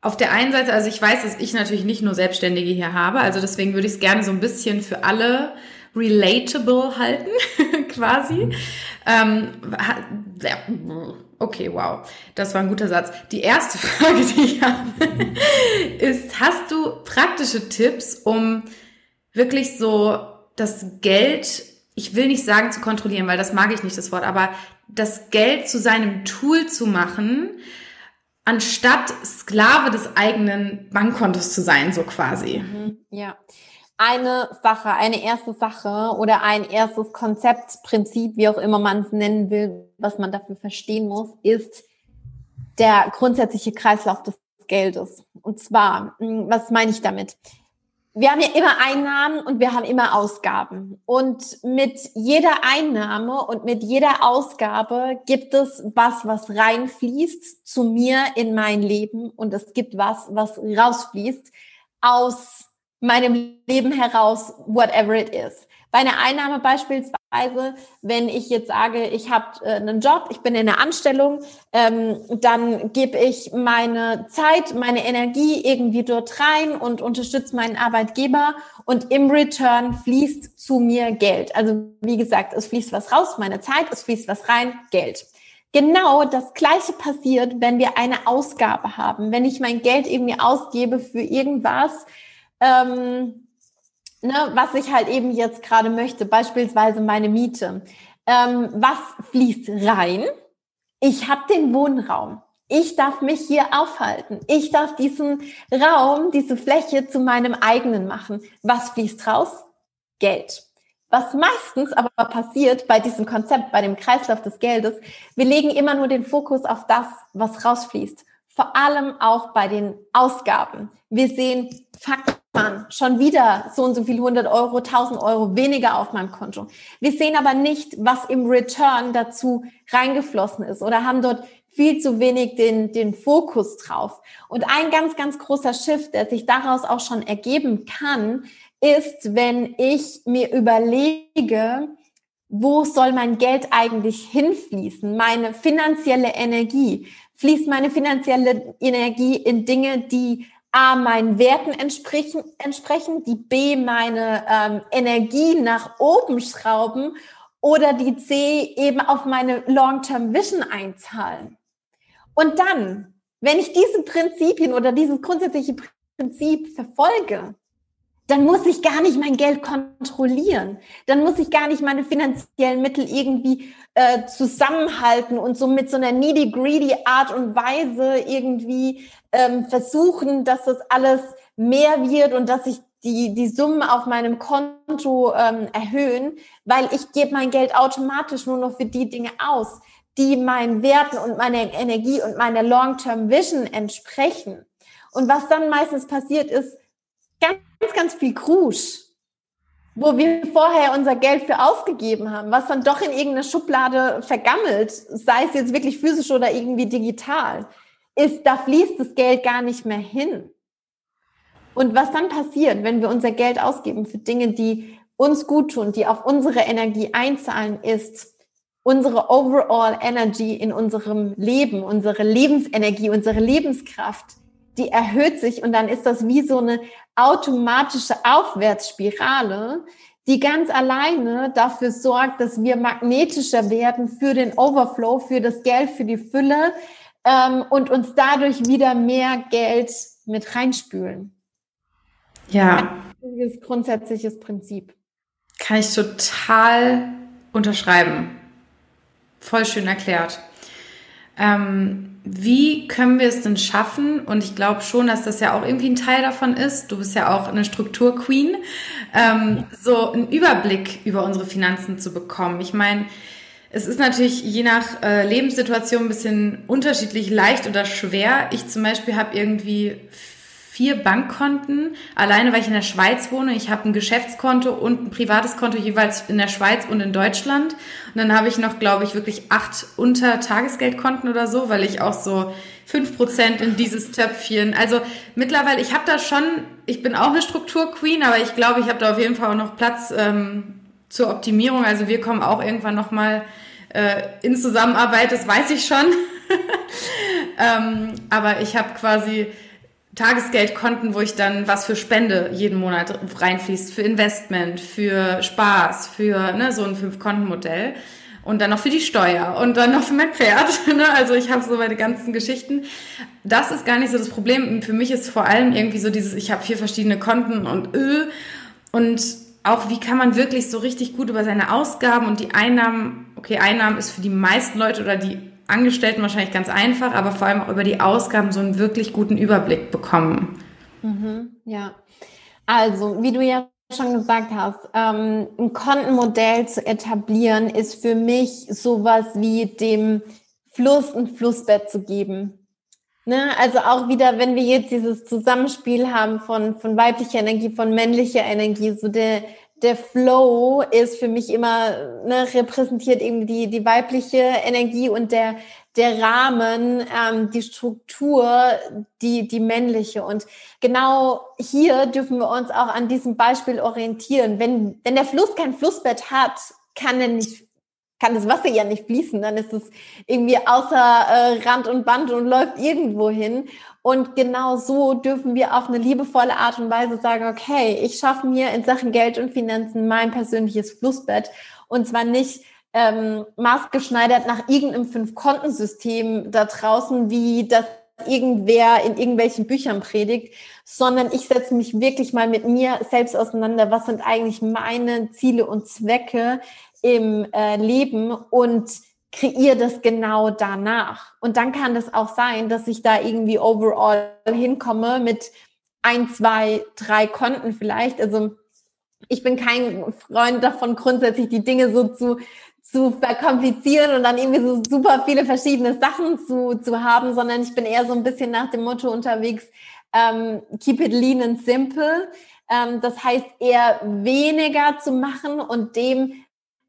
auf der einen Seite, also ich weiß, dass ich natürlich nicht nur Selbstständige hier habe, also deswegen würde ich es gerne so ein bisschen für alle relatable halten, quasi. Ähm, okay, wow, das war ein guter Satz. Die erste Frage, die ich habe, ist, hast du praktische Tipps, um wirklich so das Geld, ich will nicht sagen zu kontrollieren, weil das mag ich nicht, das Wort, aber das Geld zu seinem Tool zu machen, anstatt Sklave des eigenen Bankkontos zu sein, so quasi. Mhm, ja eine Sache, eine erste Sache oder ein erstes Konzeptprinzip, wie auch immer man es nennen will, was man dafür verstehen muss, ist der grundsätzliche Kreislauf des Geldes. Und zwar, hm, was meine ich damit? Wir haben ja immer Einnahmen und wir haben immer Ausgaben. Und mit jeder Einnahme und mit jeder Ausgabe gibt es was, was reinfließt zu mir in mein Leben und es gibt was, was rausfließt aus meinem Leben heraus, whatever it is. Bei einer Einnahme beispielsweise wenn ich jetzt sage, ich habe äh, einen Job, ich bin in einer Anstellung, ähm, dann gebe ich meine Zeit, meine Energie irgendwie dort rein und unterstütze meinen Arbeitgeber und im Return fließt zu mir Geld. Also wie gesagt, es fließt was raus, meine Zeit, es fließt was rein, Geld. Genau das Gleiche passiert, wenn wir eine Ausgabe haben, wenn ich mein Geld irgendwie ausgebe für irgendwas. Ähm, ne, was ich halt eben jetzt gerade möchte, beispielsweise meine Miete. Ähm, was fließt rein? Ich habe den Wohnraum. Ich darf mich hier aufhalten. Ich darf diesen Raum, diese Fläche zu meinem eigenen machen. Was fließt raus? Geld. Was meistens aber passiert bei diesem Konzept, bei dem Kreislauf des Geldes, wir legen immer nur den Fokus auf das, was rausfließt. Vor allem auch bei den Ausgaben. Wir sehen, Fakten man schon wieder so und so viel 100 Euro, 1000 Euro weniger auf meinem Konto. Wir sehen aber nicht, was im Return dazu reingeflossen ist oder haben dort viel zu wenig den, den Fokus drauf. Und ein ganz, ganz großer Shift, der sich daraus auch schon ergeben kann, ist, wenn ich mir überlege, wo soll mein Geld eigentlich hinfließen? Meine finanzielle Energie. Fließt meine finanzielle Energie in Dinge, die A, meinen Werten entsprechen, entsprechen, die B, meine ähm, Energie nach oben schrauben oder die C, eben auf meine Long-Term Vision einzahlen. Und dann, wenn ich diese Prinzipien oder dieses grundsätzliche Prinzip verfolge, dann muss ich gar nicht mein Geld kontrollieren. Dann muss ich gar nicht meine finanziellen Mittel irgendwie äh, zusammenhalten und so mit so einer needy, greedy Art und Weise irgendwie ähm, versuchen, dass das alles mehr wird und dass ich die, die Summen auf meinem Konto ähm, erhöhen, weil ich gebe mein Geld automatisch nur noch für die Dinge aus, die meinen Werten und meiner Energie und meiner Long-Term Vision entsprechen. Und was dann meistens passiert ist, ganz, ganz viel Krusch, wo wir vorher unser Geld für ausgegeben haben, was dann doch in irgendeine Schublade vergammelt, sei es jetzt wirklich physisch oder irgendwie digital, ist, da fließt das Geld gar nicht mehr hin. Und was dann passiert, wenn wir unser Geld ausgeben für Dinge, die uns gut tun, die auf unsere Energie einzahlen, ist unsere overall Energy in unserem Leben, unsere Lebensenergie, unsere Lebenskraft die erhöht sich und dann ist das wie so eine automatische Aufwärtsspirale, die ganz alleine dafür sorgt, dass wir magnetischer werden für den Overflow, für das Geld, für die Fülle ähm, und uns dadurch wieder mehr Geld mit reinspülen. Ja. Ist grundsätzliches Prinzip. Kann ich total unterschreiben. Voll schön erklärt. Ähm, wie können wir es denn schaffen? Und ich glaube schon, dass das ja auch irgendwie ein Teil davon ist. Du bist ja auch eine Strukturqueen, ähm, so einen Überblick über unsere Finanzen zu bekommen. Ich meine, es ist natürlich je nach äh, Lebenssituation ein bisschen unterschiedlich leicht oder schwer. Ich zum Beispiel habe irgendwie vier Bankkonten, alleine weil ich in der Schweiz wohne. Ich habe ein Geschäftskonto und ein privates Konto jeweils in der Schweiz und in Deutschland. Und dann habe ich noch, glaube ich, wirklich acht Unter-Tagesgeldkonten oder so, weil ich auch so fünf Prozent in dieses Töpfchen. Also mittlerweile, ich habe da schon, ich bin auch eine Strukturqueen, aber ich glaube, ich habe da auf jeden Fall auch noch Platz ähm, zur Optimierung. Also wir kommen auch irgendwann nochmal äh, in Zusammenarbeit, das weiß ich schon. ähm, aber ich habe quasi Tagesgeldkonten, wo ich dann was für Spende jeden Monat reinfließt, für Investment, für Spaß, für ne, so ein Fünf-Konten-Modell und dann noch für die Steuer und dann noch für mein Pferd. Ne? Also ich habe so meine ganzen Geschichten. Das ist gar nicht so das Problem. Für mich ist vor allem irgendwie so dieses, ich habe vier verschiedene Konten und öh. Und auch wie kann man wirklich so richtig gut über seine Ausgaben und die Einnahmen, okay, Einnahmen ist für die meisten Leute oder die Angestellten wahrscheinlich ganz einfach, aber vor allem auch über die Ausgaben so einen wirklich guten Überblick bekommen. Mhm, ja, also wie du ja schon gesagt hast, ähm, ein Kontenmodell zu etablieren, ist für mich sowas wie dem Fluss ein Flussbett zu geben. Ne? Also auch wieder, wenn wir jetzt dieses Zusammenspiel haben von, von weiblicher Energie, von männlicher Energie, so der, der Flow ist für mich immer ne, repräsentiert eben die, die weibliche Energie und der, der Rahmen, ähm, die Struktur, die, die männliche. Und genau hier dürfen wir uns auch an diesem Beispiel orientieren. Wenn, wenn der Fluss kein Flussbett hat, kann denn nicht kann das Wasser ja nicht fließen, dann ist es irgendwie außer äh, Rand und Band und läuft irgendwo hin. Und genau so dürfen wir auf eine liebevolle Art und Weise sagen, okay, ich schaffe mir in Sachen Geld und Finanzen mein persönliches Flussbett. Und zwar nicht ähm, maßgeschneidert nach irgendeinem Fünf-Kontensystem da draußen, wie das irgendwer in irgendwelchen Büchern predigt, sondern ich setze mich wirklich mal mit mir selbst auseinander. Was sind eigentlich meine Ziele und Zwecke im äh, Leben und kreiere das genau danach. Und dann kann das auch sein, dass ich da irgendwie overall hinkomme mit ein, zwei, drei Konten vielleicht. Also ich bin kein Freund davon, grundsätzlich die Dinge so zu zu verkomplizieren und dann irgendwie so super viele verschiedene Sachen zu, zu haben, sondern ich bin eher so ein bisschen nach dem Motto unterwegs, ähm, keep it lean and simple. Ähm, das heißt eher weniger zu machen und dem,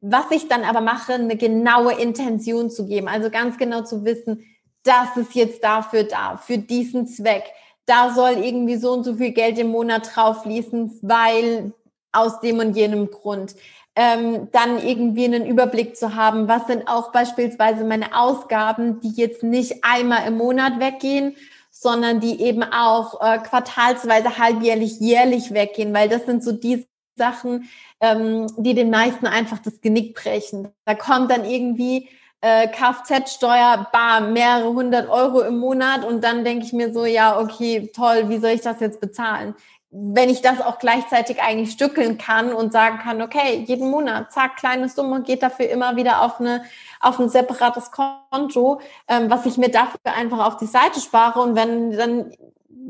was ich dann aber mache, eine genaue Intention zu geben. Also ganz genau zu wissen, das ist jetzt dafür da, für diesen Zweck. Da soll irgendwie so und so viel Geld im Monat drauf fließen, weil aus dem und jenem Grund ähm, dann irgendwie einen Überblick zu haben, was sind auch beispielsweise meine Ausgaben, die jetzt nicht einmal im Monat weggehen, sondern die eben auch äh, quartalsweise, halbjährlich, jährlich weggehen, weil das sind so die Sachen, ähm, die den meisten einfach das Genick brechen. Da kommt dann irgendwie äh, Kfz-Steuer, bar, mehrere hundert Euro im Monat und dann denke ich mir so, ja, okay, toll, wie soll ich das jetzt bezahlen? wenn ich das auch gleichzeitig eigentlich stückeln kann und sagen kann, okay, jeden Monat, zack, kleine Summe, geht dafür immer wieder auf eine auf ein separates Konto, ähm, was ich mir dafür einfach auf die Seite spare und wenn dann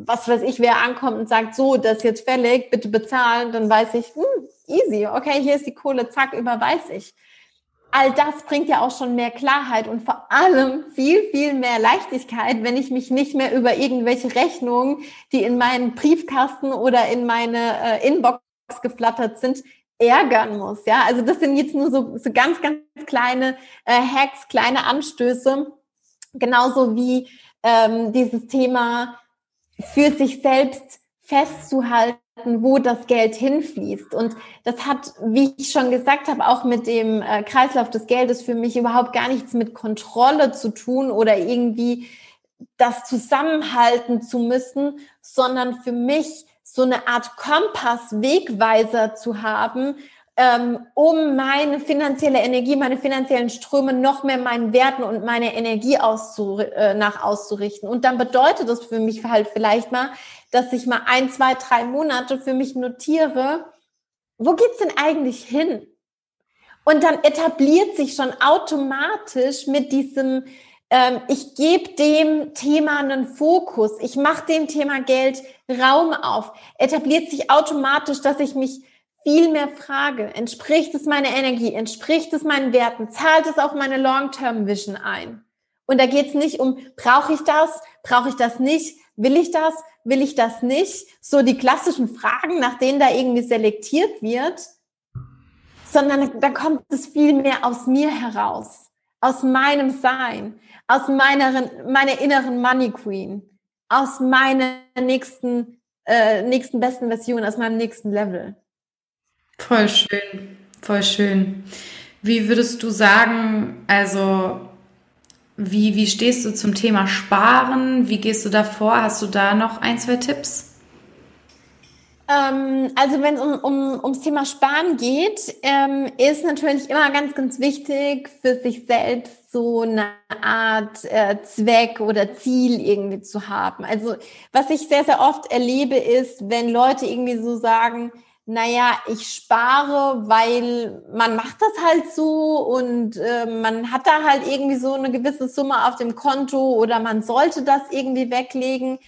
was weiß ich, wer ankommt und sagt, so, das ist jetzt fällig, bitte bezahlen, dann weiß ich, hm, easy, okay, hier ist die Kohle, zack, überweise ich all das bringt ja auch schon mehr Klarheit und vor allem viel, viel mehr Leichtigkeit, wenn ich mich nicht mehr über irgendwelche Rechnungen, die in meinen Briefkasten oder in meine äh, Inbox geflattert sind, ärgern muss. Ja, also das sind jetzt nur so, so ganz, ganz kleine äh, Hacks, kleine Anstöße, genauso wie ähm, dieses Thema für sich selbst festzuhalten, wo das Geld hinfließt. Und das hat, wie ich schon gesagt habe, auch mit dem äh, Kreislauf des Geldes für mich überhaupt gar nichts mit Kontrolle zu tun oder irgendwie das zusammenhalten zu müssen, sondern für mich so eine Art Kompass, Wegweiser zu haben, ähm, um meine finanzielle Energie, meine finanziellen Ströme noch mehr meinen Werten und meine Energie auszu, äh, nach auszurichten. Und dann bedeutet das für mich halt vielleicht mal, dass ich mal ein, zwei, drei Monate für mich notiere, wo geht's denn eigentlich hin? Und dann etabliert sich schon automatisch mit diesem, ähm, ich gebe dem Thema einen Fokus, ich mache dem Thema Geld Raum auf, etabliert sich automatisch, dass ich mich viel mehr frage, entspricht es meiner Energie, entspricht es meinen Werten, zahlt es auf meine Long-Term-Vision ein? Und da geht es nicht um, brauche ich das, brauche ich das nicht, will ich das, will ich das nicht? So die klassischen Fragen, nach denen da irgendwie selektiert wird, sondern da kommt es viel mehr aus mir heraus, aus meinem Sein, aus meiner, meiner inneren Money Queen, aus meiner nächsten, äh, nächsten besten Version, aus meinem nächsten Level. Voll schön, voll schön. Wie würdest du sagen, also wie, wie stehst du zum Thema Sparen? Wie gehst du da vor? Hast du da noch ein, zwei Tipps? Ähm, also wenn es um, um, ums Thema Sparen geht, ähm, ist natürlich immer ganz, ganz wichtig für sich selbst so eine Art äh, Zweck oder Ziel irgendwie zu haben. Also was ich sehr, sehr oft erlebe, ist, wenn Leute irgendwie so sagen, naja, ich spare, weil man macht das halt so und äh, man hat da halt irgendwie so eine gewisse Summe auf dem Konto oder man sollte das irgendwie weglegen.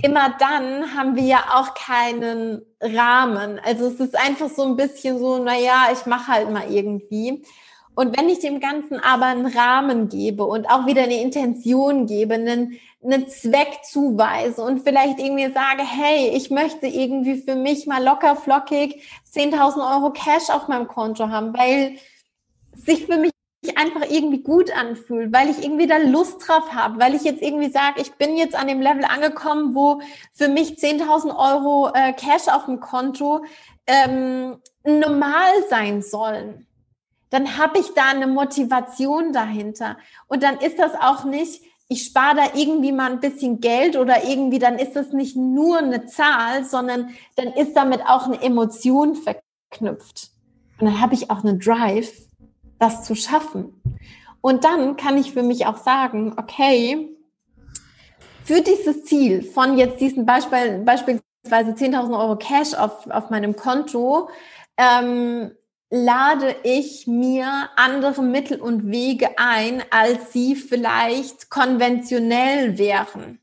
Immer dann haben wir ja auch keinen Rahmen. Also es ist einfach so ein bisschen so, naja, ich mache halt mal irgendwie. Und wenn ich dem Ganzen aber einen Rahmen gebe und auch wieder eine Intention gebe, einen, einen Zweck zuweise und vielleicht irgendwie sage, hey, ich möchte irgendwie für mich mal locker flockig 10.000 Euro Cash auf meinem Konto haben, weil sich für mich einfach irgendwie gut anfühlt, weil ich irgendwie da Lust drauf habe, weil ich jetzt irgendwie sage, ich bin jetzt an dem Level angekommen, wo für mich 10.000 Euro äh, Cash auf dem Konto ähm, normal sein sollen dann habe ich da eine Motivation dahinter. Und dann ist das auch nicht, ich spare da irgendwie mal ein bisschen Geld oder irgendwie, dann ist das nicht nur eine Zahl, sondern dann ist damit auch eine Emotion verknüpft. Und dann habe ich auch einen Drive, das zu schaffen. Und dann kann ich für mich auch sagen, okay, für dieses Ziel von jetzt diesen Beispiel, beispielsweise 10.000 Euro Cash auf, auf meinem Konto, ähm, lade ich mir andere Mittel und Wege ein, als sie vielleicht konventionell wären.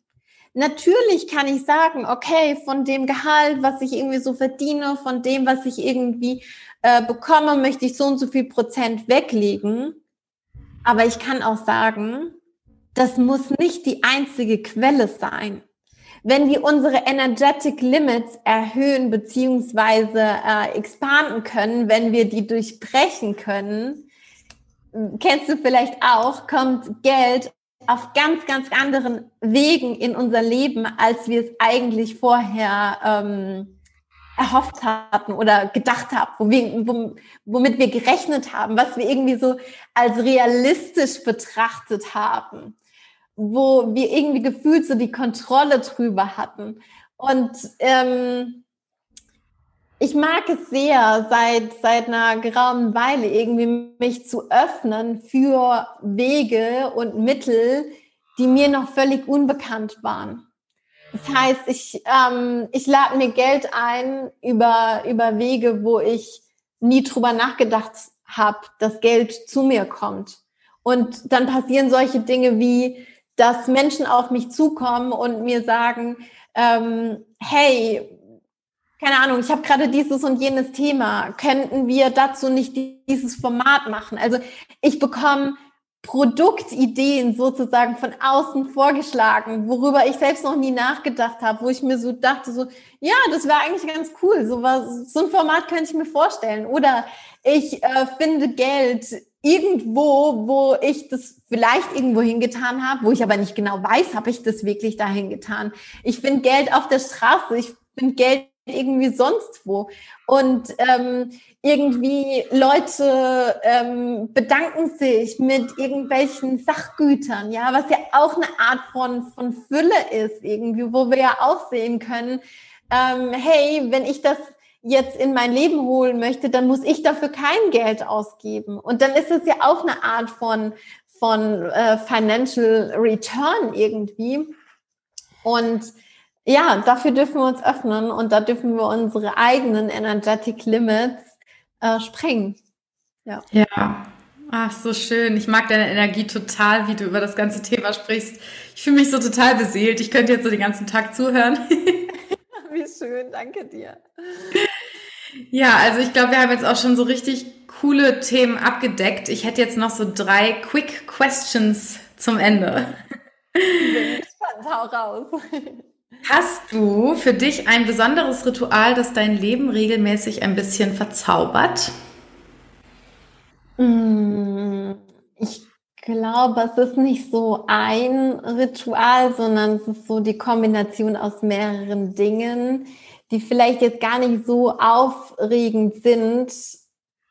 Natürlich kann ich sagen, okay, von dem Gehalt, was ich irgendwie so verdiene, von dem, was ich irgendwie äh, bekomme, möchte ich so und so viel Prozent weglegen. Aber ich kann auch sagen, das muss nicht die einzige Quelle sein. Wenn wir unsere Energetic Limits erhöhen beziehungsweise äh, expanden können, wenn wir die durchbrechen können, kennst du vielleicht auch, kommt Geld auf ganz, ganz anderen Wegen in unser Leben, als wir es eigentlich vorher ähm, erhofft hatten oder gedacht haben, womit wir gerechnet haben, was wir irgendwie so als realistisch betrachtet haben wo wir irgendwie gefühlt so die Kontrolle drüber hatten. Und ähm, ich mag es sehr, seit, seit einer geraumen Weile irgendwie mich zu öffnen für Wege und Mittel, die mir noch völlig unbekannt waren. Das heißt, ich, ähm, ich lade mir Geld ein über, über Wege, wo ich nie drüber nachgedacht habe, dass Geld zu mir kommt. Und dann passieren solche Dinge wie, dass Menschen auf mich zukommen und mir sagen, ähm, hey, keine Ahnung, ich habe gerade dieses und jenes Thema, könnten wir dazu nicht dieses Format machen? Also ich bekomme Produktideen sozusagen von außen vorgeschlagen, worüber ich selbst noch nie nachgedacht habe, wo ich mir so dachte, so, ja, das wäre eigentlich ganz cool, so, was, so ein Format könnte ich mir vorstellen. Oder ich äh, finde Geld irgendwo, wo ich das vielleicht irgendwo hingetan habe, wo ich aber nicht genau weiß, habe ich das wirklich dahin getan. Ich finde Geld auf der Straße, ich finde Geld irgendwie sonst wo. Und ähm, irgendwie Leute ähm, bedanken sich mit irgendwelchen Sachgütern, ja, was ja auch eine Art von, von Fülle ist, irgendwie, wo wir ja auch sehen können, ähm, hey, wenn ich das jetzt in mein Leben holen möchte, dann muss ich dafür kein Geld ausgeben. Und dann ist es ja auch eine Art von, von äh, Financial Return irgendwie. Und ja, dafür dürfen wir uns öffnen und da dürfen wir unsere eigenen Energetic Limits äh, sprengen. Ja. ja. Ach, so schön. Ich mag deine Energie total, wie du über das ganze Thema sprichst. Ich fühle mich so total beseelt. Ich könnte jetzt so den ganzen Tag zuhören. wie schön, danke dir. Ja, also ich glaube, wir haben jetzt auch schon so richtig coole Themen abgedeckt. Ich hätte jetzt noch so drei Quick Questions zum Ende. Bin gespannt, hau raus. Hast du für dich ein besonderes Ritual, das dein Leben regelmäßig ein bisschen verzaubert? Mm, ich glaube, es ist nicht so ein Ritual, sondern es ist so die Kombination aus mehreren Dingen die vielleicht jetzt gar nicht so aufregend sind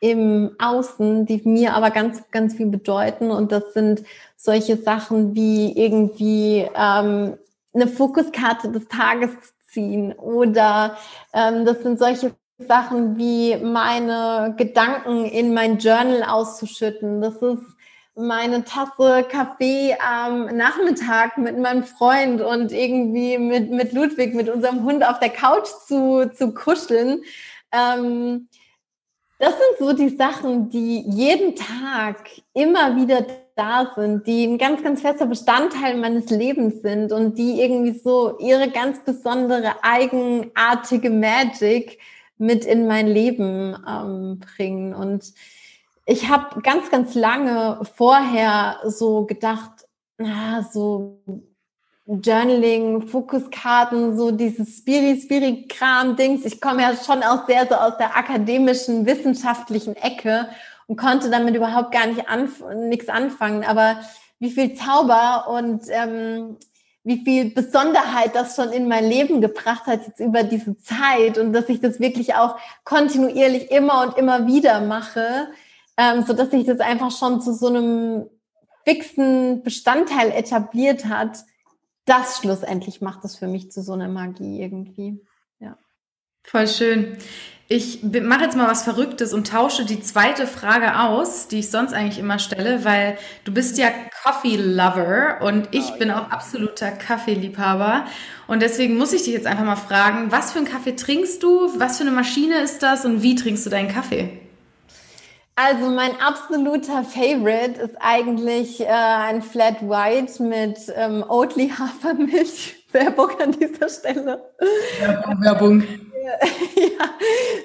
im Außen, die mir aber ganz, ganz viel bedeuten. Und das sind solche Sachen wie irgendwie ähm, eine Fokuskarte des Tages ziehen oder ähm, das sind solche Sachen wie meine Gedanken in mein Journal auszuschütten. Das ist meine Tasse Kaffee am Nachmittag mit meinem Freund und irgendwie mit, mit Ludwig, mit unserem Hund auf der Couch zu, zu kuscheln. Ähm, das sind so die Sachen, die jeden Tag immer wieder da sind, die ein ganz, ganz fester Bestandteil meines Lebens sind und die irgendwie so ihre ganz besondere, eigenartige Magic mit in mein Leben ähm, bringen. Und ich habe ganz, ganz lange vorher so gedacht, na, so Journaling, Fokuskarten, so dieses Spiri-Spiri-Kram-Dings. Ich komme ja schon auch sehr so aus der akademischen, wissenschaftlichen Ecke und konnte damit überhaupt gar nicht anf nichts anfangen. Aber wie viel Zauber und ähm, wie viel Besonderheit das schon in mein Leben gebracht hat jetzt über diese Zeit und dass ich das wirklich auch kontinuierlich immer und immer wieder mache, ähm, so dass sich das einfach schon zu so einem fixen Bestandteil etabliert hat. Das schlussendlich macht es für mich zu so einer Magie irgendwie. Ja. Voll schön. Ich mache jetzt mal was Verrücktes und tausche die zweite Frage aus, die ich sonst eigentlich immer stelle, weil du bist ja Coffee Lover und ich oh, bin auch absoluter Kaffeeliebhaber. Und deswegen muss ich dich jetzt einfach mal fragen, was für einen Kaffee trinkst du? Was für eine Maschine ist das und wie trinkst du deinen Kaffee? Also mein absoluter Favorite ist eigentlich äh, ein Flat White mit ähm, Oatly Hafermilch. Werbung an dieser Stelle. Werbung. ja,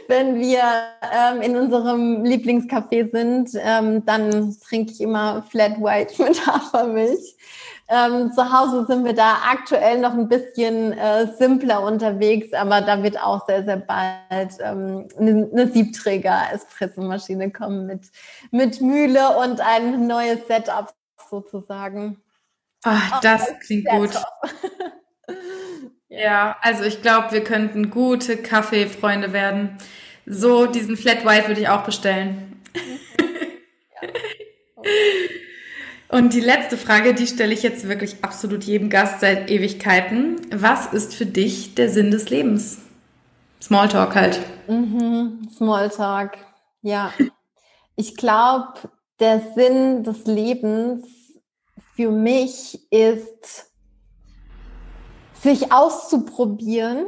wenn wir ähm, in unserem Lieblingscafé sind, ähm, dann trinke ich immer Flat White mit Hafermilch. Ähm, zu Hause sind wir da aktuell noch ein bisschen äh, simpler unterwegs, aber da wird auch sehr, sehr bald ähm, eine, eine Siebträger-Espressomaschine kommen mit, mit Mühle und ein neues Setup sozusagen. Ach, das klingt gut. Ja, also ich glaube, wir könnten gute Kaffeefreunde werden. So diesen Flat White würde ich auch bestellen. Und die letzte Frage, die stelle ich jetzt wirklich absolut jedem Gast seit Ewigkeiten. Was ist für dich der Sinn des Lebens? Smalltalk halt. Mhm, Smalltalk, ja. Ich glaube, der Sinn des Lebens für mich ist, sich auszuprobieren,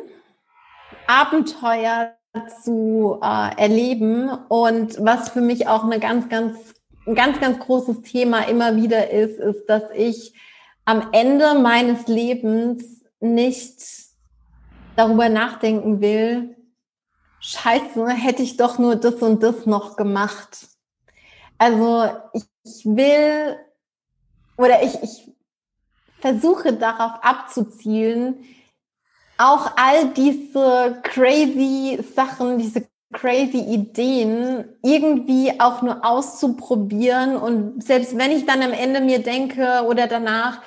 Abenteuer zu äh, erleben und was für mich auch eine ganz, ganz, ein ganz, ganz großes Thema immer wieder ist, ist, dass ich am Ende meines Lebens nicht darüber nachdenken will, scheiße, hätte ich doch nur das und das noch gemacht. Also ich, ich will oder ich, ich versuche darauf abzuzielen, auch all diese crazy Sachen, diese crazy Ideen irgendwie auch nur auszuprobieren und selbst wenn ich dann am Ende mir denke oder danach,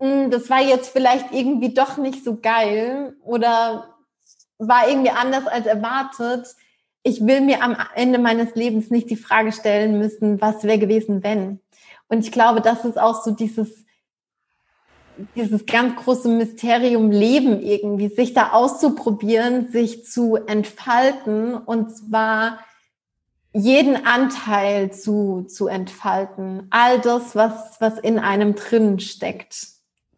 hm, das war jetzt vielleicht irgendwie doch nicht so geil oder war irgendwie anders als erwartet. Ich will mir am Ende meines Lebens nicht die Frage stellen müssen, was wäre gewesen, wenn. Und ich glaube, das ist auch so dieses dieses ganz große Mysterium Leben irgendwie, sich da auszuprobieren, sich zu entfalten und zwar jeden Anteil zu, zu entfalten. All das, was, was in einem drin steckt,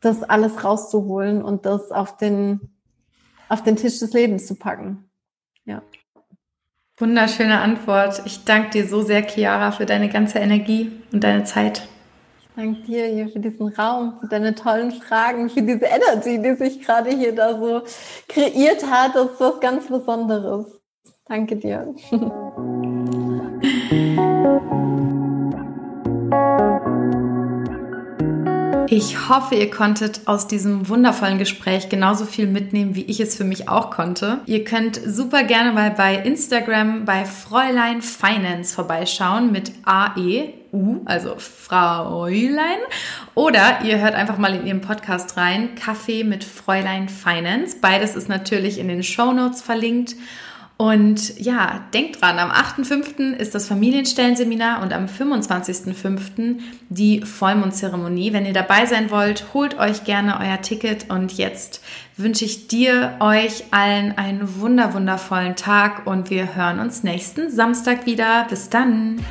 das alles rauszuholen und das auf den, auf den Tisch des Lebens zu packen. Ja. Wunderschöne Antwort. Ich danke dir so sehr, Chiara, für deine ganze Energie und deine Zeit. Danke dir hier für diesen Raum, für deine tollen Fragen, für diese Energy, die sich gerade hier da so kreiert hat. Das ist was ganz Besonderes. Danke dir. Ich hoffe, ihr konntet aus diesem wundervollen Gespräch genauso viel mitnehmen, wie ich es für mich auch konnte. Ihr könnt super gerne mal bei Instagram bei Fräulein Finance vorbeischauen mit AE. U, also Fräulein. Oder ihr hört einfach mal in ihrem Podcast rein, Kaffee mit Fräulein Finance. Beides ist natürlich in den Show Notes verlinkt. Und ja, denkt dran, am 8.5. ist das Familienstellenseminar und am 25.5. die Vollmondzeremonie. Wenn ihr dabei sein wollt, holt euch gerne euer Ticket und jetzt wünsche ich dir, euch allen einen wunder wundervollen Tag und wir hören uns nächsten Samstag wieder. Bis dann!